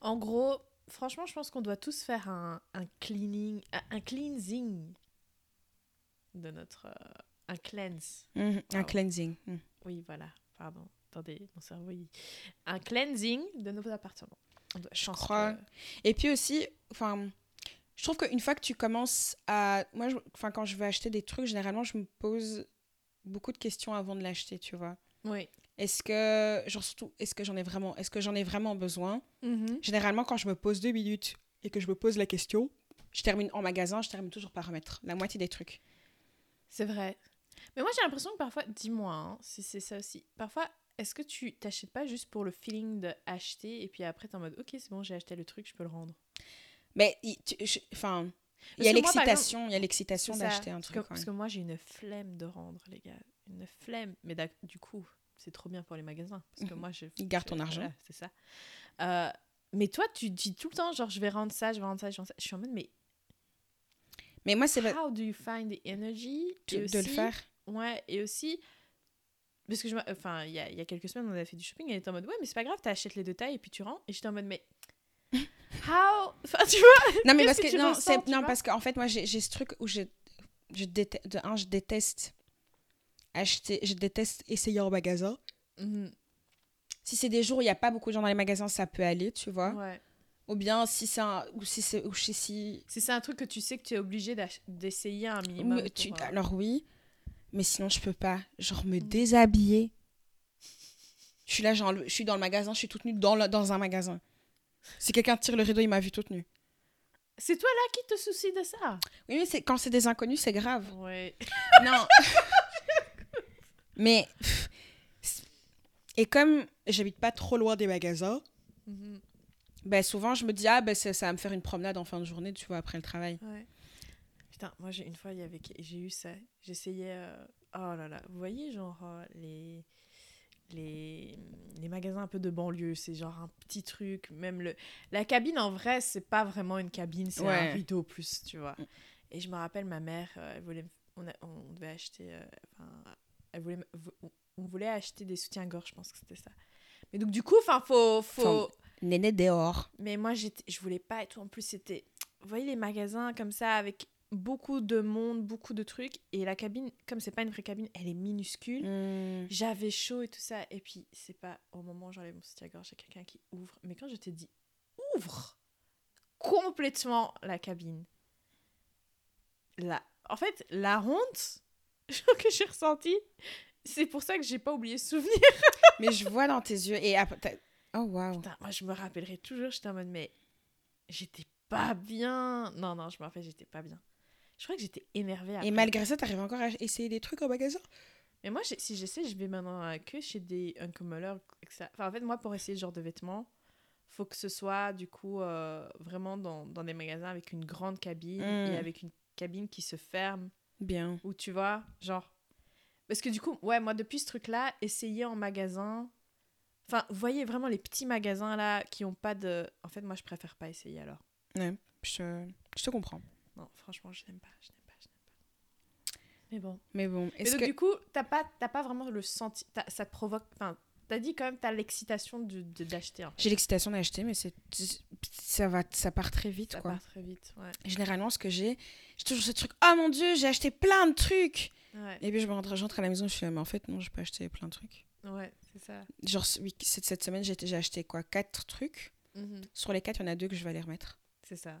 en gros, franchement, je pense qu'on doit tous faire un, un cleaning, un, cleansing de notre. euh, un cleanse. Mhm, Un cleansing. Mhm. Oui, voilà. Pardon. Attendez, mon cerveau, il... Un cleansing de nos appartements. On doit- Je crois. que- Et puis aussi, enfin, je trouve qu'une fois que tu commences à. Moi, je- enfin, quand je veux acheter des trucs, généralement, je me pose beaucoup de questions avant de l'acheter, tu vois. Oui. Est-ce que, genre surtout, est-ce que j'en ai vraiment, est-ce que j'en ai vraiment besoin? Mhm. Généralement, quand je me pose deux minutes et que je me pose la question, je termine en magasin, je termine toujours par remettre la moitié des trucs. C'est vrai. Mais moi, j'ai l'impression que parfois, dis-moi hein, si c'est ça aussi. Parfois, est-ce que tu t'achètes pas juste pour le feeling d'acheter et puis après, t'es en mode, ok, c'est bon, j'ai acheté le truc, je peux le rendre? Mais, enfin, il y a l'excitation, il y a l'excitation d'acheter un truc. Parce ouais. que moi, j'ai une flemme de rendre, les gars. Une flemme. Mais du coup, c'est trop bien pour les magasins. Parce que Mhm. moi, je. Je- ton argent. voilà, c'est ça. Euh, mais toi, tu dis tout le temps, genre, je vais rendre ça, je vais rendre ça, je vais rendre ça. Je suis en mode, mais Mais moi, c'est how do you find the energy? Tu- Et de le aussi- faire. Ouais, et aussi. Parce que je. me- Enfin, il y a, y a quelques semaines, on avait fait du shopping, elle était en mode, ouais, mais c'est pas grave, t'achètes les deux tailles et puis tu rends. Et j'étais en mode, mais. [laughs] How? Enfin, tu vois? Non, mais parce que que, non, ressens, non parce qu'en fait, moi, j'ai j'ai ce truc où je, je déteste, de un, je déteste acheter, je déteste essayer en magasin. Mhm, Si c'est des jours où il n'y a pas beaucoup de gens dans les magasins, ça peut aller, tu vois. Ouais. Ou bien si c'est un, ou si c'est, ou si, si Si c'est un truc que tu sais que tu es obligé d'essayer un minimum. Tu- pour, euh, alors oui, mais sinon je peux pas. Genre me Mm. déshabiller. Je suis là, genre, je suis dans le magasin, je suis toute nue dans, le- dans un magasin. Si quelqu'un tire le rideau, il m'a vu toute nue. C'est toi là qui te soucie de ça? Oui, mais c'est, quand c'est des inconnus, c'est grave. Ouais. Non. [laughs] mais. Et comme j'habite pas trop loin des magasins, Mhm. ben souvent je me dis, ah, ben ça, ça va me faire une promenade en fin de journée, tu vois, après le travail. Ouais. Putain, moi j'ai une fois il y avait j'ai eu ça. J'essayais euh, oh là là, vous voyez genre euh, les les les magasins un peu de banlieue, c'est genre un petit truc, même le la cabine en vrai, c'est pas vraiment une cabine, c'est Ouais. un rideau plus, tu vois. Mm. Et je me rappelle ma mère, euh, elle voulait on, a- on devait acheter euh, enfin elle voulait on voulait acheter des soutiens-gorge, je pense que c'était ça. Mais donc du coup, enfin faut faut Néné dehors. mais moi, je voulais pas et tout. En plus, c'était. Vous voyez les magasins comme ça, avec beaucoup de monde, beaucoup de trucs. Et la cabine, comme c'est pas une vraie cabine, elle est minuscule. Hmm. J'avais chaud et tout ça. Et puis, c'est pas au moment où j'enlève mon soutien-gorge, il quelqu'un qui ouvre. Mais quand je t'ai dit ouvre complètement la cabine, là, en fait, la honte [laughs] que j'ai ressentie, c'est pour ça que j'ai pas oublié ce souvenir. [laughs] Mais je vois dans tes yeux. Et après, oh waouh. Putain, moi, je me rappellerai toujours, j'étais en mode, mais j'étais pas bien. Non, non, je me rappelle, j'étais pas bien. Je crois que j'étais énervée. après. Et malgré ça, t'arrives encore à essayer des trucs au magasin? Mais moi, si j'essaie, je vais maintenant que chez des uncommolers. Enfin, en fait, moi, pour essayer ce genre de vêtements, faut que ce soit, du coup, euh, vraiment dans, dans des magasins avec une grande cabine et avec une cabine qui se ferme. Bien. Ou tu vois, genre. Parce que du coup, ouais, moi, depuis ce truc-là, essayer en magasin. Enfin, vous voyez vraiment les petits magasins là qui ont pas de. En fait, moi, je préfère pas essayer alors. Ouais, je, je te comprends. Non, franchement, je n'aime pas, je n'aime pas, je n'aime pas. Mais bon. Mais bon, est-ce que... du coup, t'as pas, pas vraiment le senti... Ça te provoque... Enfin, t'as dit quand même, t'as l'excitation de, de- d'acheter, en fait. J'ai l'excitation d'acheter, mais c'est ça va, ça part très vite, Ça quoi. part très vite, ouais. Généralement, ce que j'ai, j'ai toujours ce truc. Oh mon dieu, j'ai acheté plein de trucs. Ouais, Et puis je me rentre, j'entre à la maison, je suis là, mais en fait non, j'ai pas acheté plein de trucs. ouais c'est ça. Genre cette, cette semaine, j'ai acheté quoi, quatre trucs. Mhm, Sur les quatre, il y en a deux que je vais aller remettre. C'est ça.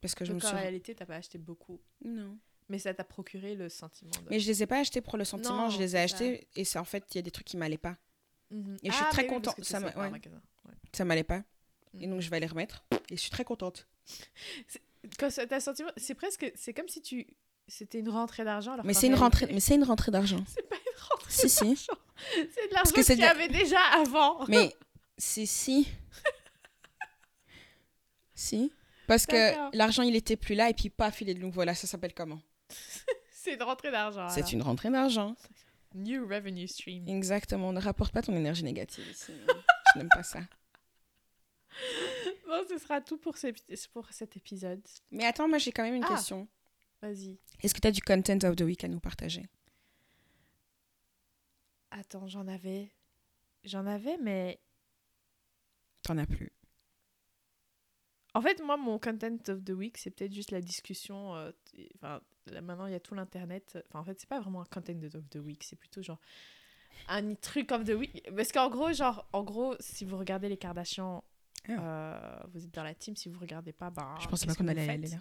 Parce que je me Donc en suis. réalité, t'as pas acheté beaucoup. Non. Mais ça t'a procuré le sentiment de. Mais je les ai pas achetés pour le sentiment, Non, je les ai ça. achetés et c'est en fait, il y a des trucs qui m'allaient pas. Mhm. Et je suis Ah, très mais oui, contente, ça ouais. Ouais. M'allait pas. Et Mhm. donc, je vais les remettre. Et je suis très contente. [laughs] Quand t'as sentiment, c'est presque, c'est comme si tu, c'était une rentrée d'argent. alors Mais c'est une rentrée, mais c'est une rentrée d'argent. [laughs] C'est pas une rentrée Si, si. d'argent. C'est de l'argent que qu'il y avait déjà avant. [laughs] Mais si, si. si. Parce que l'argent, il était plus là et puis paf, il est de nouveau là. Ça s'appelle comment? [laughs] C'est une rentrée d'argent. C'est une rentrée d'argent. New revenue stream. Exactement. Ne rapporte pas ton énergie négative ici. [laughs] je n'aime pas ça. Bon, ce sera tout pour, ce- pour cet épisode. Mais attends, moi, j'ai quand même une Ah. question. Vas-y. Est-ce que tu as du content of the week à nous partager? Attends, j'en avais. J'en avais, mais. T'en as plus. En fait, moi, mon content of the week, c'est peut-être juste la discussion. euh, Enfin, là, maintenant, il y a tout l'internet. Enfin, en fait, c'est pas vraiment un content of the week, c'est plutôt genre un truc of the week. Parce qu'en gros, genre, en gros, si vous regardez les Kardashians, euh, vous êtes dans la team. Si vous regardez pas, ben. Ah. je pensais pas qu'on allait aller là.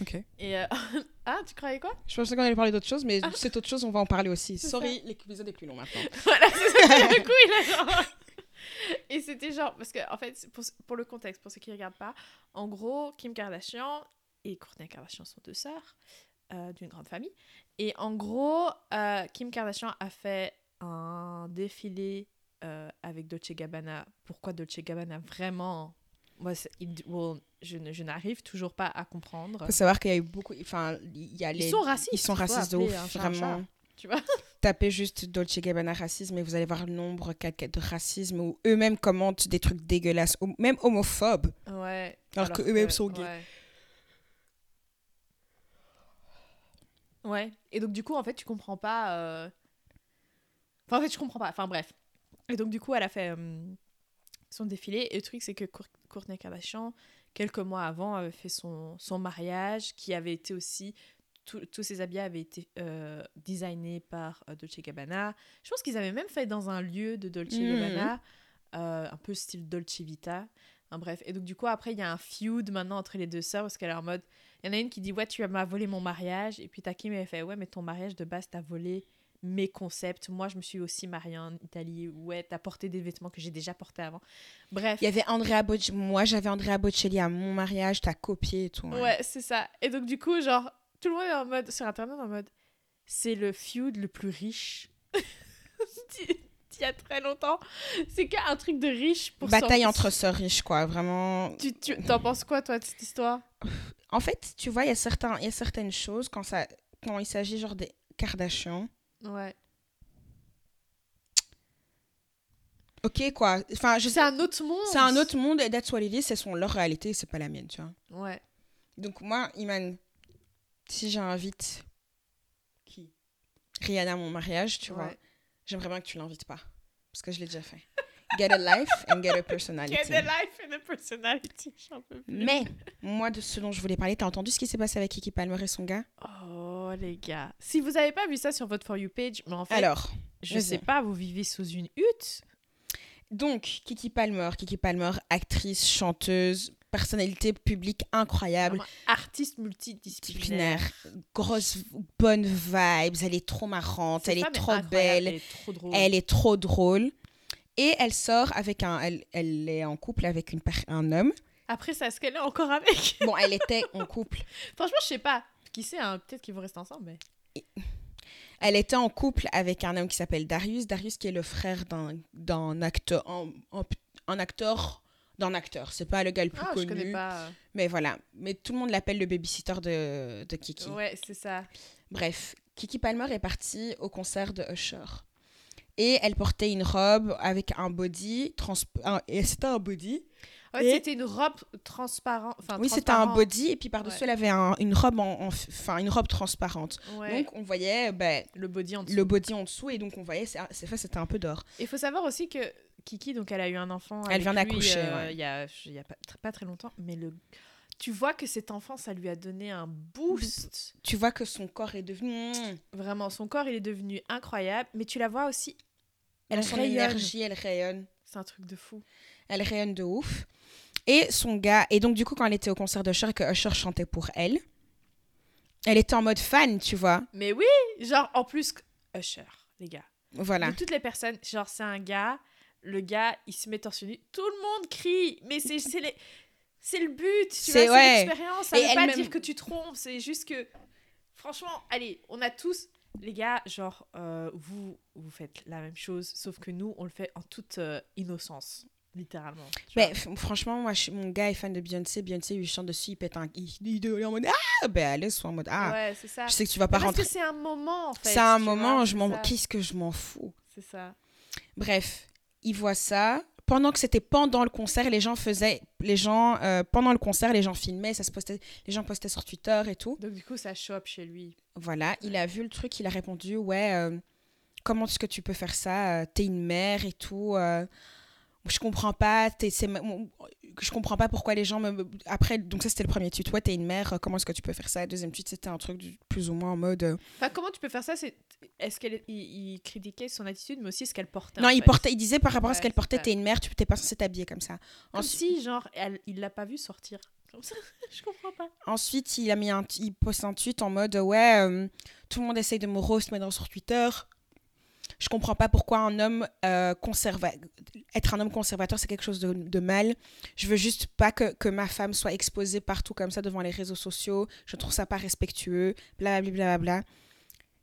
Ok. Et euh, [laughs] ah, tu croyais quoi? Je pensais qu'on allait parler d'autre chose, mais cette autre chose, on va en parler aussi. Sorry, l'épisode est plus long maintenant. [laughs] Voilà, c'est ça. Du coup, il a [laughs] genre. Et c'était genre. Parce que, en fait, pour, pour le contexte, pour ceux qui ne regardent pas, en gros, Kim Kardashian et Kourtney Kardashian sont deux sœurs euh, d'une grande famille. Et en gros, euh, Kim Kardashian a fait un défilé euh, avec Dolce Gabbana. Pourquoi Dolce Gabbana Vraiment? Moi, well, je, je n'arrive toujours pas à comprendre. faut savoir qu'il y a eu beaucoup. Enfin, il y a les. Ils sont racistes. Ils sont il racistes de ouf, un vraiment. tu vois? [laughs] Tapez juste Dolce Gabbana racisme et vous allez voir le nombre de racisme où eux-mêmes commentent des trucs dégueulasses, même homophobes. Ouais. Alors que eux-mêmes sont gays. Ouais. Ouais. Et donc, du coup, en fait, tu comprends pas. euh, Enfin, en fait, je comprends pas. Enfin, bref. Et donc, du coup, elle a fait euh, son défilé. Et le truc, c'est que Kourtney Kardashian, quelques mois avant, avait fait son, son mariage, qui avait été aussi. Tous ses habits avaient été euh, designés par euh, Dolce Gabbana. Je pense qu'ils avaient même fait dans un lieu de Dolce Mhm. Gabbana, euh, un peu style Dolce Vita. Enfin, bref. Et donc, du coup, après, il y a un feud maintenant entre les deux sœurs parce qu'elle est en mode. Il y en a une qui dit Ouais, tu m'as volé mon mariage. Et puis Takim elle fait Ouais, mais ton mariage de base, t'as volé mes concepts. Moi, je me suis aussi mariée en Italie. Ouais, t'as porté des vêtements que j'ai déjà portés avant. Bref. Il y avait Andrea Bocelli. Moi, j'avais Andrea Bocelli à mon mariage, t'as copié et tout. hein. Ouais, c'est ça. Et donc, du coup, genre, tout le monde est en mode, sur Internet, en mode, c'est le feud le plus riche [laughs] d'il y a très longtemps. C'est qu'un truc de riche pour Bataille sortir- entre sœurs riches, quoi. Vraiment. Tu, tu t'en penses quoi, toi, de cette histoire? En fait, tu vois, il y, a certains- il y a certaines choses quand, ça, quand il s'agit genre des Kardashians. Ouais. Ok, quoi. Enfin, je C'est un autre monde. C'est un autre monde et that's what it is. C'est son, leur réalité, c'est pas la mienne, tu vois. Ouais. Donc, moi, Iman, si j'invite qui? Rihanna à mon mariage, tu vois, j'aimerais bien que tu l'invites pas. Parce que je l'ai déjà fait. Get a life and get a personality. Get a life and a personality. J'en peux plus. Mais, moi, de ce dont je voulais parler, t'as entendu ce qui s'est passé avec Kiki Palmer et son gars? Oh, les gars. Si vous avez pas vu ça sur votre For You page, mais en fait, Alors, je sais pas, vous vivez sous une hutte? Donc, Kiki Palmer, Kiki Palmer, actrice, chanteuse, personnalité publique incroyable, Vraiment artiste multidisciplinaire. disciplinaire, grosse, bonne vibes, elle est trop marrante, elle est trop belle, Elle est trop drôle. elle est trop drôle. Et elle sort avec un. Elle, elle est en couple avec une, un homme. Après ça, est-ce qu'elle est encore avec? [laughs] Bon, elle était en couple. [laughs] Franchement, je sais pas. Qui sait, hein, peut-être qu'ils vont rester ensemble. Mais... Elle était en couple avec un homme qui s'appelle Darius. Darius qui est le frère d'un d'un acteur. Un, un- un acteur. D'un acteur. C'est pas le gars le plus Ah, je connais connu. pas. Mais voilà. Mais tout le monde l'appelle le babysitter de, de Kiki. Ouais, c'est ça. Bref, Kiki Palmer est partie au concert de Usher. Et elle portait une robe avec un body. Trans un- et c'était un body. Et- c'était une robe transparente. Oui, c'était un body. Et puis par-dessus, Ouais. elle avait un- une robe en, en- enfin, une robe transparente. Ouais. Donc on voyait ben, le body en dessous. le body en dessous. Et donc on voyait, ses fesses, c'était un peu d'or. Il faut savoir aussi que Kiki, donc elle a eu un enfant. Elle vient d'accoucher, euh, ouais. Il y a, il y a pas, tr- pas très longtemps. Mais le... tu vois que cet enfant, ça lui a donné un boost. Tu vois que son corps est devenu. mm, Vraiment, son corps, il est devenu incroyable. Mais tu la vois aussi. Elle Elle a son rayonne. énergie, elle rayonne. C'est un truc de fou. Elle rayonne de ouf. Et son gars, et donc du coup, quand elle était au concert d'Usher et que Usher chantait pour elle, elle était en mode fan, tu vois. Mais oui, genre en plus, Usher, les gars. Voilà. De toutes les personnes, genre c'est un gars, le gars, il se met torse nu, tout le monde crie, mais c'est c'est les- c'est le but, tu C'est- vois, c'est ouais. l'expérience, ça Et veut pas dire que tu trompes, c'est juste que, franchement, allez, on a tous, les gars, genre, euh, vous, vous faites la même chose, sauf que nous, on le fait en toute euh, innocence, littéralement. Mais franchement, moi, je- mon gars est fan de Beyoncé. Beyoncé, il chante dessus, il pète un. Il, il est en mode Ah Ben, allez, sois en mode Ah ouais, c'est ça. Je sais que tu vas pas Mais parce rentrer. que c'est un moment, en fait. C'est un moment, vois, je c'est m'en. Qu'est-ce que je m'en fous? C'est ça. Bref, il voit ça. Pendant que c'était pendant le concert, les gens faisaient. Les gens. euh, pendant le concert, les gens filmaient, ça se postait. Les gens postaient sur Twitter et tout. Donc, du coup, ça chope chez lui. Voilà, il a vu le truc, il a répondu Ouais, euh, comment est-ce que tu peux faire ça Euh, T'es une mère et tout. Je comprends pas. je comprends pas pourquoi les gens me. Après, donc ça, c'était le premier tweet. Ouais, t'es une mère, comment est-ce que tu peux faire ça? Deuxième tweet, c'était un truc du- plus ou moins en mode. euh, Enfin, comment tu peux faire ça? Est-ce qu'il il, il critiquait son attitude, mais aussi ce qu'elle portait Non, il, fait. portait, il disait par rapport à ce qu'elle portait, t'es une mère, tu t'es pas censé t'habiller comme ça. Comme Ensuite, si, genre, elle, il l'a pas vu sortir. Comme ça, [laughs] je comprends pas. ensuite, il a mis un, il poste un tweet en mode Ouais, euh, tout le monde essaye de me roast maintenant sur Twitter. Je comprends pas pourquoi un homme euh, être un homme conservateur, c'est quelque chose de, de mal. Je veux juste pas que, que ma femme soit exposée partout comme ça devant les réseaux sociaux. Je trouve ça pas respectueux. Blablabla. Bla, bla, bla.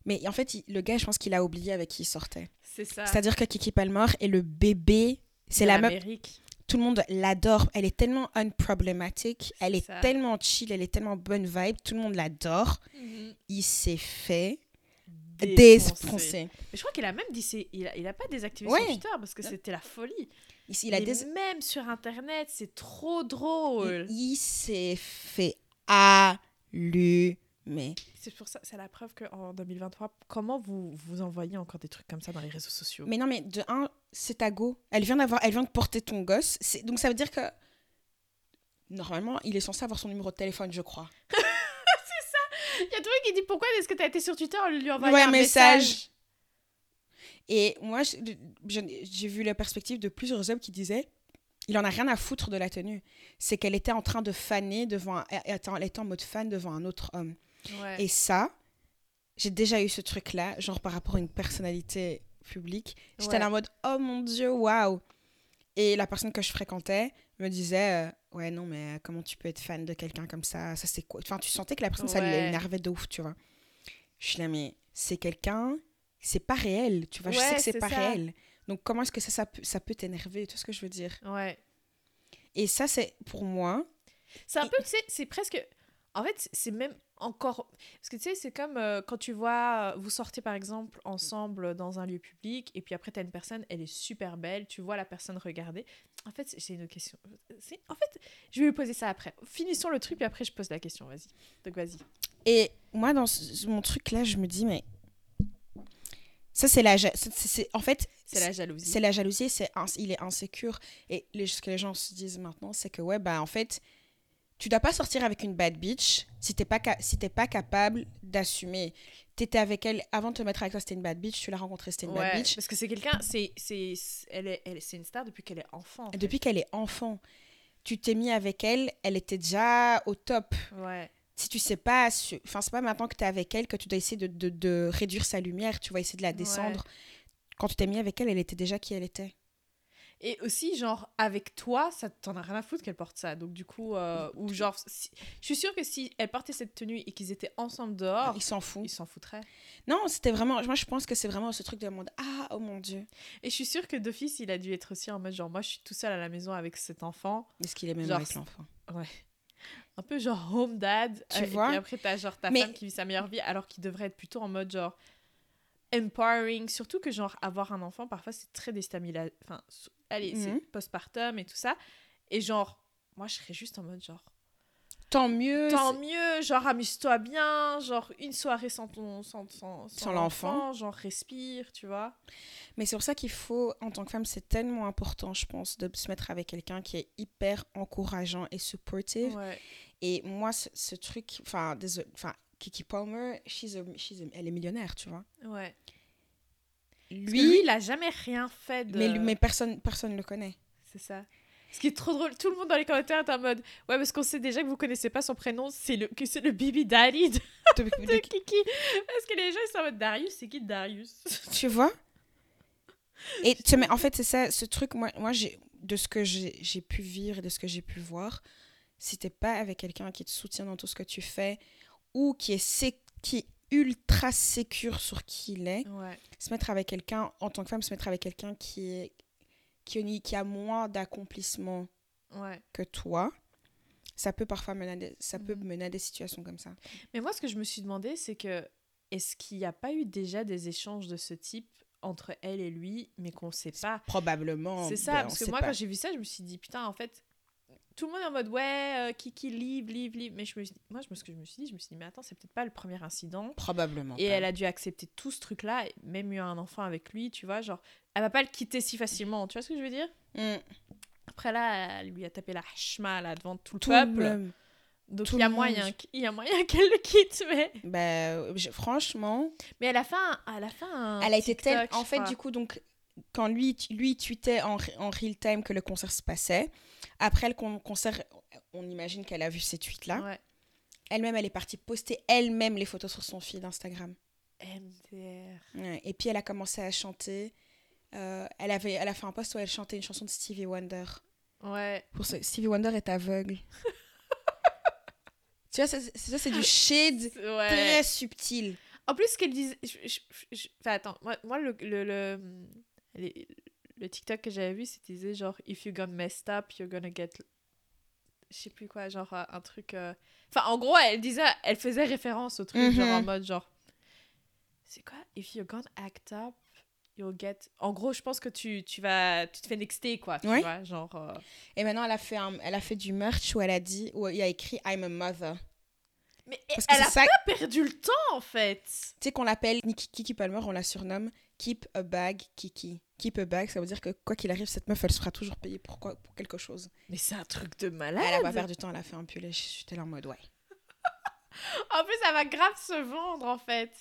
Mais en fait, il- le gars, je pense qu'il a oublié avec qui il sortait. C'est ça. C'est-à-dire que Kiki Palmer est le bébé. C'est la meuf. Tout le monde l'adore. Elle est tellement unproblematique. Elle est tellement chill. Elle est tellement bonne vibe. Tout le monde l'adore. Il s'est fait défoncer. Mais je crois qu'il a même dit, c'est- il a, il a pas désactivé Ouais. son Twitter parce que c'était la folie. Il, il a dés- même sur internet, c'est trop drôle. il, il s'est fait allumer. C'est pour ça, c'est la preuve qu'en 2023, comment vous vous envoyez encore des trucs comme ça dans les réseaux sociaux? Mais non, mais de un, c'est ta go. Elle vient d'avoir, elle vient de porter ton gosse. C'est- Donc ça veut dire que normalement, il est censé avoir son numéro de téléphone, je crois. [laughs] Il [laughs] y a tout le monde qui dit pourquoi est-ce que tu as été sur Twitter on lui envoie Ouais, un message. message. Et moi, j'ai vu la perspective de plusieurs hommes qui disaient il en a rien à foutre de la tenue. C'est qu'elle était en train de faner devant. un- elle était en- mode fan devant un autre homme. Ouais. Et ça, j'ai déjà eu ce truc-là, genre par rapport à une personnalité publique. J'étais Ouais. en mode oh mon dieu, waouh. Et la personne que je fréquentais me disait euh, ouais non mais euh, comment tu peux être fan de quelqu'un comme ça? Ça c'est quoi? Enfin tu sentais que la personne ça Ouais. l'énervait de ouf, tu vois. Je suis là mais c'est quelqu'un, c'est pas réel, tu vois? je sais que c'est pas ça. réel. Donc comment est-ce que ça ça peut, ça peut t'énerver? Tu vois ce que je veux dire? Ouais. Et ça c'est pour moi. C'est un peu, tu sais, c'est presque. En fait, c'est même encore. Parce que tu sais, c'est comme euh, quand tu vois. euh, Vous sortez par exemple ensemble dans un lieu public, et puis après, tu as une personne, elle est super belle, tu vois la personne regarder. En fait, c'est une question. En fait, je vais lui poser ça après. Finissons le truc, puis après, je pose la question, vas-y. Donc, vas-y. Et moi, dans ce- mon truc là, je me dis, mais. Ça, c'est la. ja- c'est- c'est- En fait, C'est la jalousie. c'est la jalousie, c'est ins- il est insécure. Et les, ce que les gens se disent maintenant, c'est que, ouais, bah, en fait, tu dois pas sortir avec une bad bitch si t'es pas, si t'es pas capable d'assumer. T'étais avec elle, avant de te mettre avec toi, c'était une bad bitch, tu l'as rencontrée, c'était une Ouais, bad bitch. parce que c'est quelqu'un, c'est, c'est, elle est, elle, c'est une star depuis qu'elle est enfant. en fait. Depuis qu'elle est enfant, tu t'es mis avec elle, elle était déjà au top. Ouais. si tu sais pas, enfin c'est pas maintenant que tu es avec elle que tu dois essayer de, de- de réduire sa lumière, tu vas essayer de la descendre. Quand tu t'es mis avec elle, elle était déjà qui elle était. Et aussi, genre, avec toi, ça t'en a rien à foutre qu'elle porte ça. Donc, du coup, euh, ou genre, si- je suis sûre que si elle portait cette tenue et qu'ils étaient ensemble dehors, Il s'en fout. ils s'en foutraient. Non, c'était vraiment, moi je pense que c'est vraiment ce truc de monde. Ah, oh mon dieu. Et je suis sûre que d'office, il a dû être aussi en mode, genre, moi, je suis tout seul à la maison avec cet enfant. Est-ce qu'il est même Genre, avec l'enfant Ouais. Un peu genre home dad. Tu Euh, vois Et puis après, t'as genre ta Mais- femme qui vit sa meilleure vie alors qu'il devrait être plutôt en mode genre empowering. Surtout que genre avoir un enfant, parfois c'est très déstabilisant. Enfin, allez, Mhm. c'est postpartum et tout ça. Et genre, moi je serais juste en mode genre, Tant mieux. tant mieux, genre amuse-toi bien, genre une soirée sans ton sans, sans, Sans l'enfant. l'enfant, genre respire, tu vois. Mais c'est pour ça qu'il faut, en tant que femme, c'est tellement important, je pense, de se mettre avec quelqu'un qui est hyper encourageant et supportive. Ouais. Et moi, ce, ce truc, enfin, désolé, enfin, Kiki Palmer, she's a- she's a- elle est millionnaire, tu vois. Ouais. Lui, lui, il a jamais rien fait de. mais, lui- mais personne personne le connaît. C'est ça. Ce qui est trop drôle, tout le monde dans les commentaires est en mode Ouais, parce qu'on sait déjà que vous connaissez pas son prénom, c'est le, que c'est le baby daddy [laughs] de, De- de de- Kiki. Parce que les gens ils sont en mode Darius, c'est qui Darius? [laughs] Tu vois? Et [laughs] tu mais en fait, c'est ça, ce truc, moi, moi j'ai, de ce que j'ai j'ai pu vivre et de ce que j'ai pu voir, si t'es pas avec quelqu'un qui te soutient dans tout ce que tu fais ou qui est, sé- qui est ultra sécure sur qui il est, Ouais. se mettre avec quelqu'un, en tant que femme, se mettre avec quelqu'un qui, est, qui, a moins d'accomplissement Ouais. que toi, ça peut parfois mener à des, ça peut Mhm. mener à des situations comme ça. Mais moi, ce que je me suis demandé, c'est que est-ce qu'il n'y a pas eu déjà des échanges de ce type entre elle et lui, mais qu'on ne sait pas? Probablement. C'est ça, ben, parce que moi, pas. quand j'ai vu ça, je me suis dit, putain, en fait, tout le monde est en mode, ouais, euh, Kiki, live, live, live. Mais je me suis dit- moi, je me, ce que je me suis dit, je me suis dit, mais attends, c'est peut-être pas le premier incident. Probablement. Et pas. elle a dû accepter tout ce truc-là, même eu un enfant avec lui, tu vois, genre, elle va pas le quitter si facilement, tu vois ce que je veux dire? Mm. Après là, elle lui a tapé la chma là devant tout le Tout peuple. le- Donc tout il y a moyen, il y a moyen [laughs] qu'elle le quitte, mais. Ben, je- franchement, Mais elle a fait un, elle a fait un elle a été telle. En fait, crois. du coup, donc, quand lui, lui tweetait en, en real time que le concert se passait, après le con- concert, on imagine qu'elle a vu ces tweets-là. Ouais. Elle-même, elle est partie poster elle-même les photos sur son feed Instagram. MDR. Ouais, Et puis, elle a commencé à chanter. Euh, elle, avait, elle a fait un post où elle chantait une chanson de Stevie Wonder. Ouais. Pour ce, Stevie Wonder est aveugle. [laughs] tu vois, ça, c'est- du shade [laughs] Ouais. très subtil. En plus, ce qu'elle disait. Enfin, attends, moi, moi le, le, le TikTok que j'avais vu, c'était disait genre, if you gonna messed up, you're gonna get. Je sais plus quoi, genre euh, un truc. euh, Enfin, en gros, elle disait, elle faisait référence au truc, genre en Mhm. mode genre. C'est quoi? If you're gonna act up, you'll get. En gros, je pense que tu, tu vas. Tu te fais nexter, quoi, tu Ouais. vois, genre. euh, Et maintenant, elle a fait, un- elle a fait du merch où elle a dit, où il y a écrit I'm a mother. Mais Parce que elle a ça, pas perdu le temps, en fait tu sais qu'on l'appelle Nikki Kiki Palmer, on la surnomme Keep a bag Kiki. Keep a bag, ça veut dire que quoi qu'il arrive, cette meuf, elle se fera toujours payer pour, quoi, pour quelque chose. Mais c'est un truc de malade Elle a pas perdu de temps, elle a fait un pull et j'étais là en mode ouais. [laughs] En plus, elle va grave se vendre, en fait.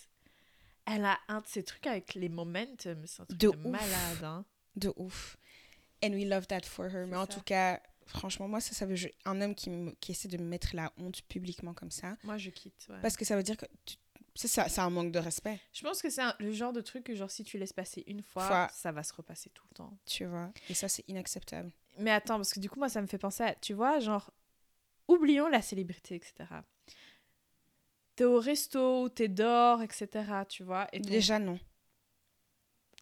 Elle a un de ces trucs avec les momentum. C'est un truc De de, ouf. malade, hein. De ouf. And we love that for her. Mais en ça. tout cas, franchement, moi, ça, ça veut je- un homme qui, qui essaie de me mettre la honte publiquement comme ça. Moi, je quitte, ouais. Parce que ça veut dire que tu- c'est ça, c'est un manque de respect, Je pense que c'est le genre de truc que, genre, si tu laisses passer une fois, Fois. ça va se repasser tout le temps. tu vois? Et ça, c'est inacceptable. Mais attends, parce que du coup, moi, ça me fait penser à, tu vois, genre, oublions la célébrité, etc. T'es au resto, t'es dehors, etc., tu vois. Et ton- Déjà, non.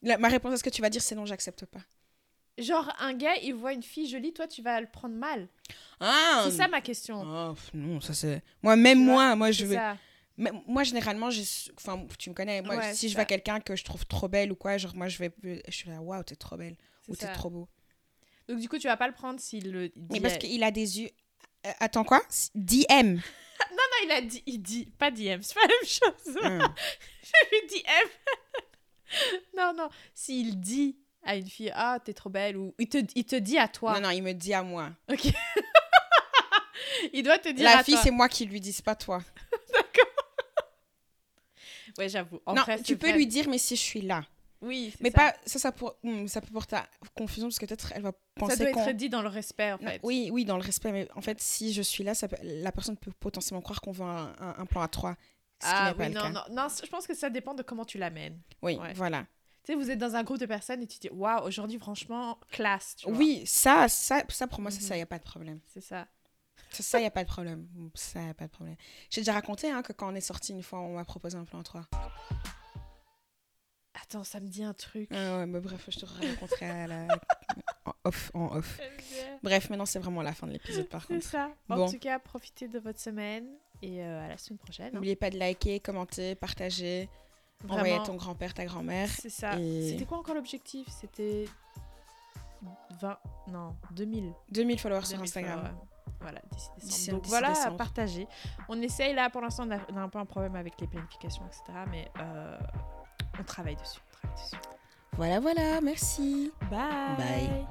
La- ma réponse à ce que tu vas dire, c'est non, j'accepte pas. Genre, un gars, il voit une fille jolie, toi, tu vas le prendre mal. Ah C'est ça ma question. Oh, non, ça c'est. Moi, même moi, moi, je vais. ça. Mais moi, généralement, enfin, tu me connais. Moi, Ouais, si je vois quelqu'un que je trouve trop belle ou quoi, genre, moi, je vais. Je suis là, waouh, t'es trop belle. Ou t'es trop beau. Donc, du coup, tu vas pas le prendre s'il le dit. Mais parce qu'il a des yeux. Euh, attends, quoi? DM. [laughs] Non, il a dit, il dit, pas DM, c'est pas la même chose. Hum. J'ai vu DM. non, non, s'il dit à une fille, ah, t'es trop belle, ou il te, il te dit à toi. Non, non, il me dit à moi. Ok. [laughs] il doit te dire La à fille, toi. c'est moi qui lui dis, pas toi. [laughs] Ouais, j'avoue. Non, vrai, tu peux vrai. lui dire, mais si je suis là. Oui, Mais ça. pas. Ça, ça, pour... hum, ça peut porter à confusion parce que peut-être elle va penser Ça doit être dit dans le respect, en Non, fait. oui, oui, dans le respect, mais en fait, si je suis là, ça peut- la personne peut potentiellement croire qu'on veut un, un- un plan à trois. Ce qui Ah pas oui, le non, cas. non, non, je pense que ça dépend de comment tu l'amènes. Oui, Ouais. voilà. Tu sais, vous êtes dans un groupe de personnes et tu te dis, waouh, aujourd'hui, franchement, classe. tu vois. Oui, ça, ça, ça pour moi, c'est Mhm. ça, il n'y a pas de problème. C'est ça. Ça, il n'y a pas de problème. Ça, il a pas de problème. J'ai déjà raconté hein, que quand on est sorti une fois, on m'a proposé un plan à trois. Attends, ça me dit un truc. Ah ouais, mais bref, je te raconterai à la... [laughs] en off. En off. Bref, maintenant, c'est vraiment la fin de l'épisode, par C'est contre. ça. En Bon. tout cas, profitez de votre semaine et euh, à la semaine prochaine. hein. N'oubliez pas de liker, commenter, partager, Vraiment, envoyer à ton grand-père, ta grand-mère. C'est ça. Et- C'était quoi encore l'objectif? C'était 20 non, 2000. 2000 followers sur 2000 Instagram. followers. Voilà, d'ici décembre. Donc voilà, décembre. partagez. On essaye là, pour l'instant, on a, on a un peu un problème avec les planifications, etc. Mais euh, on travaille dessus. On travaille dessus. Voilà, voilà, merci. Bye. Bye.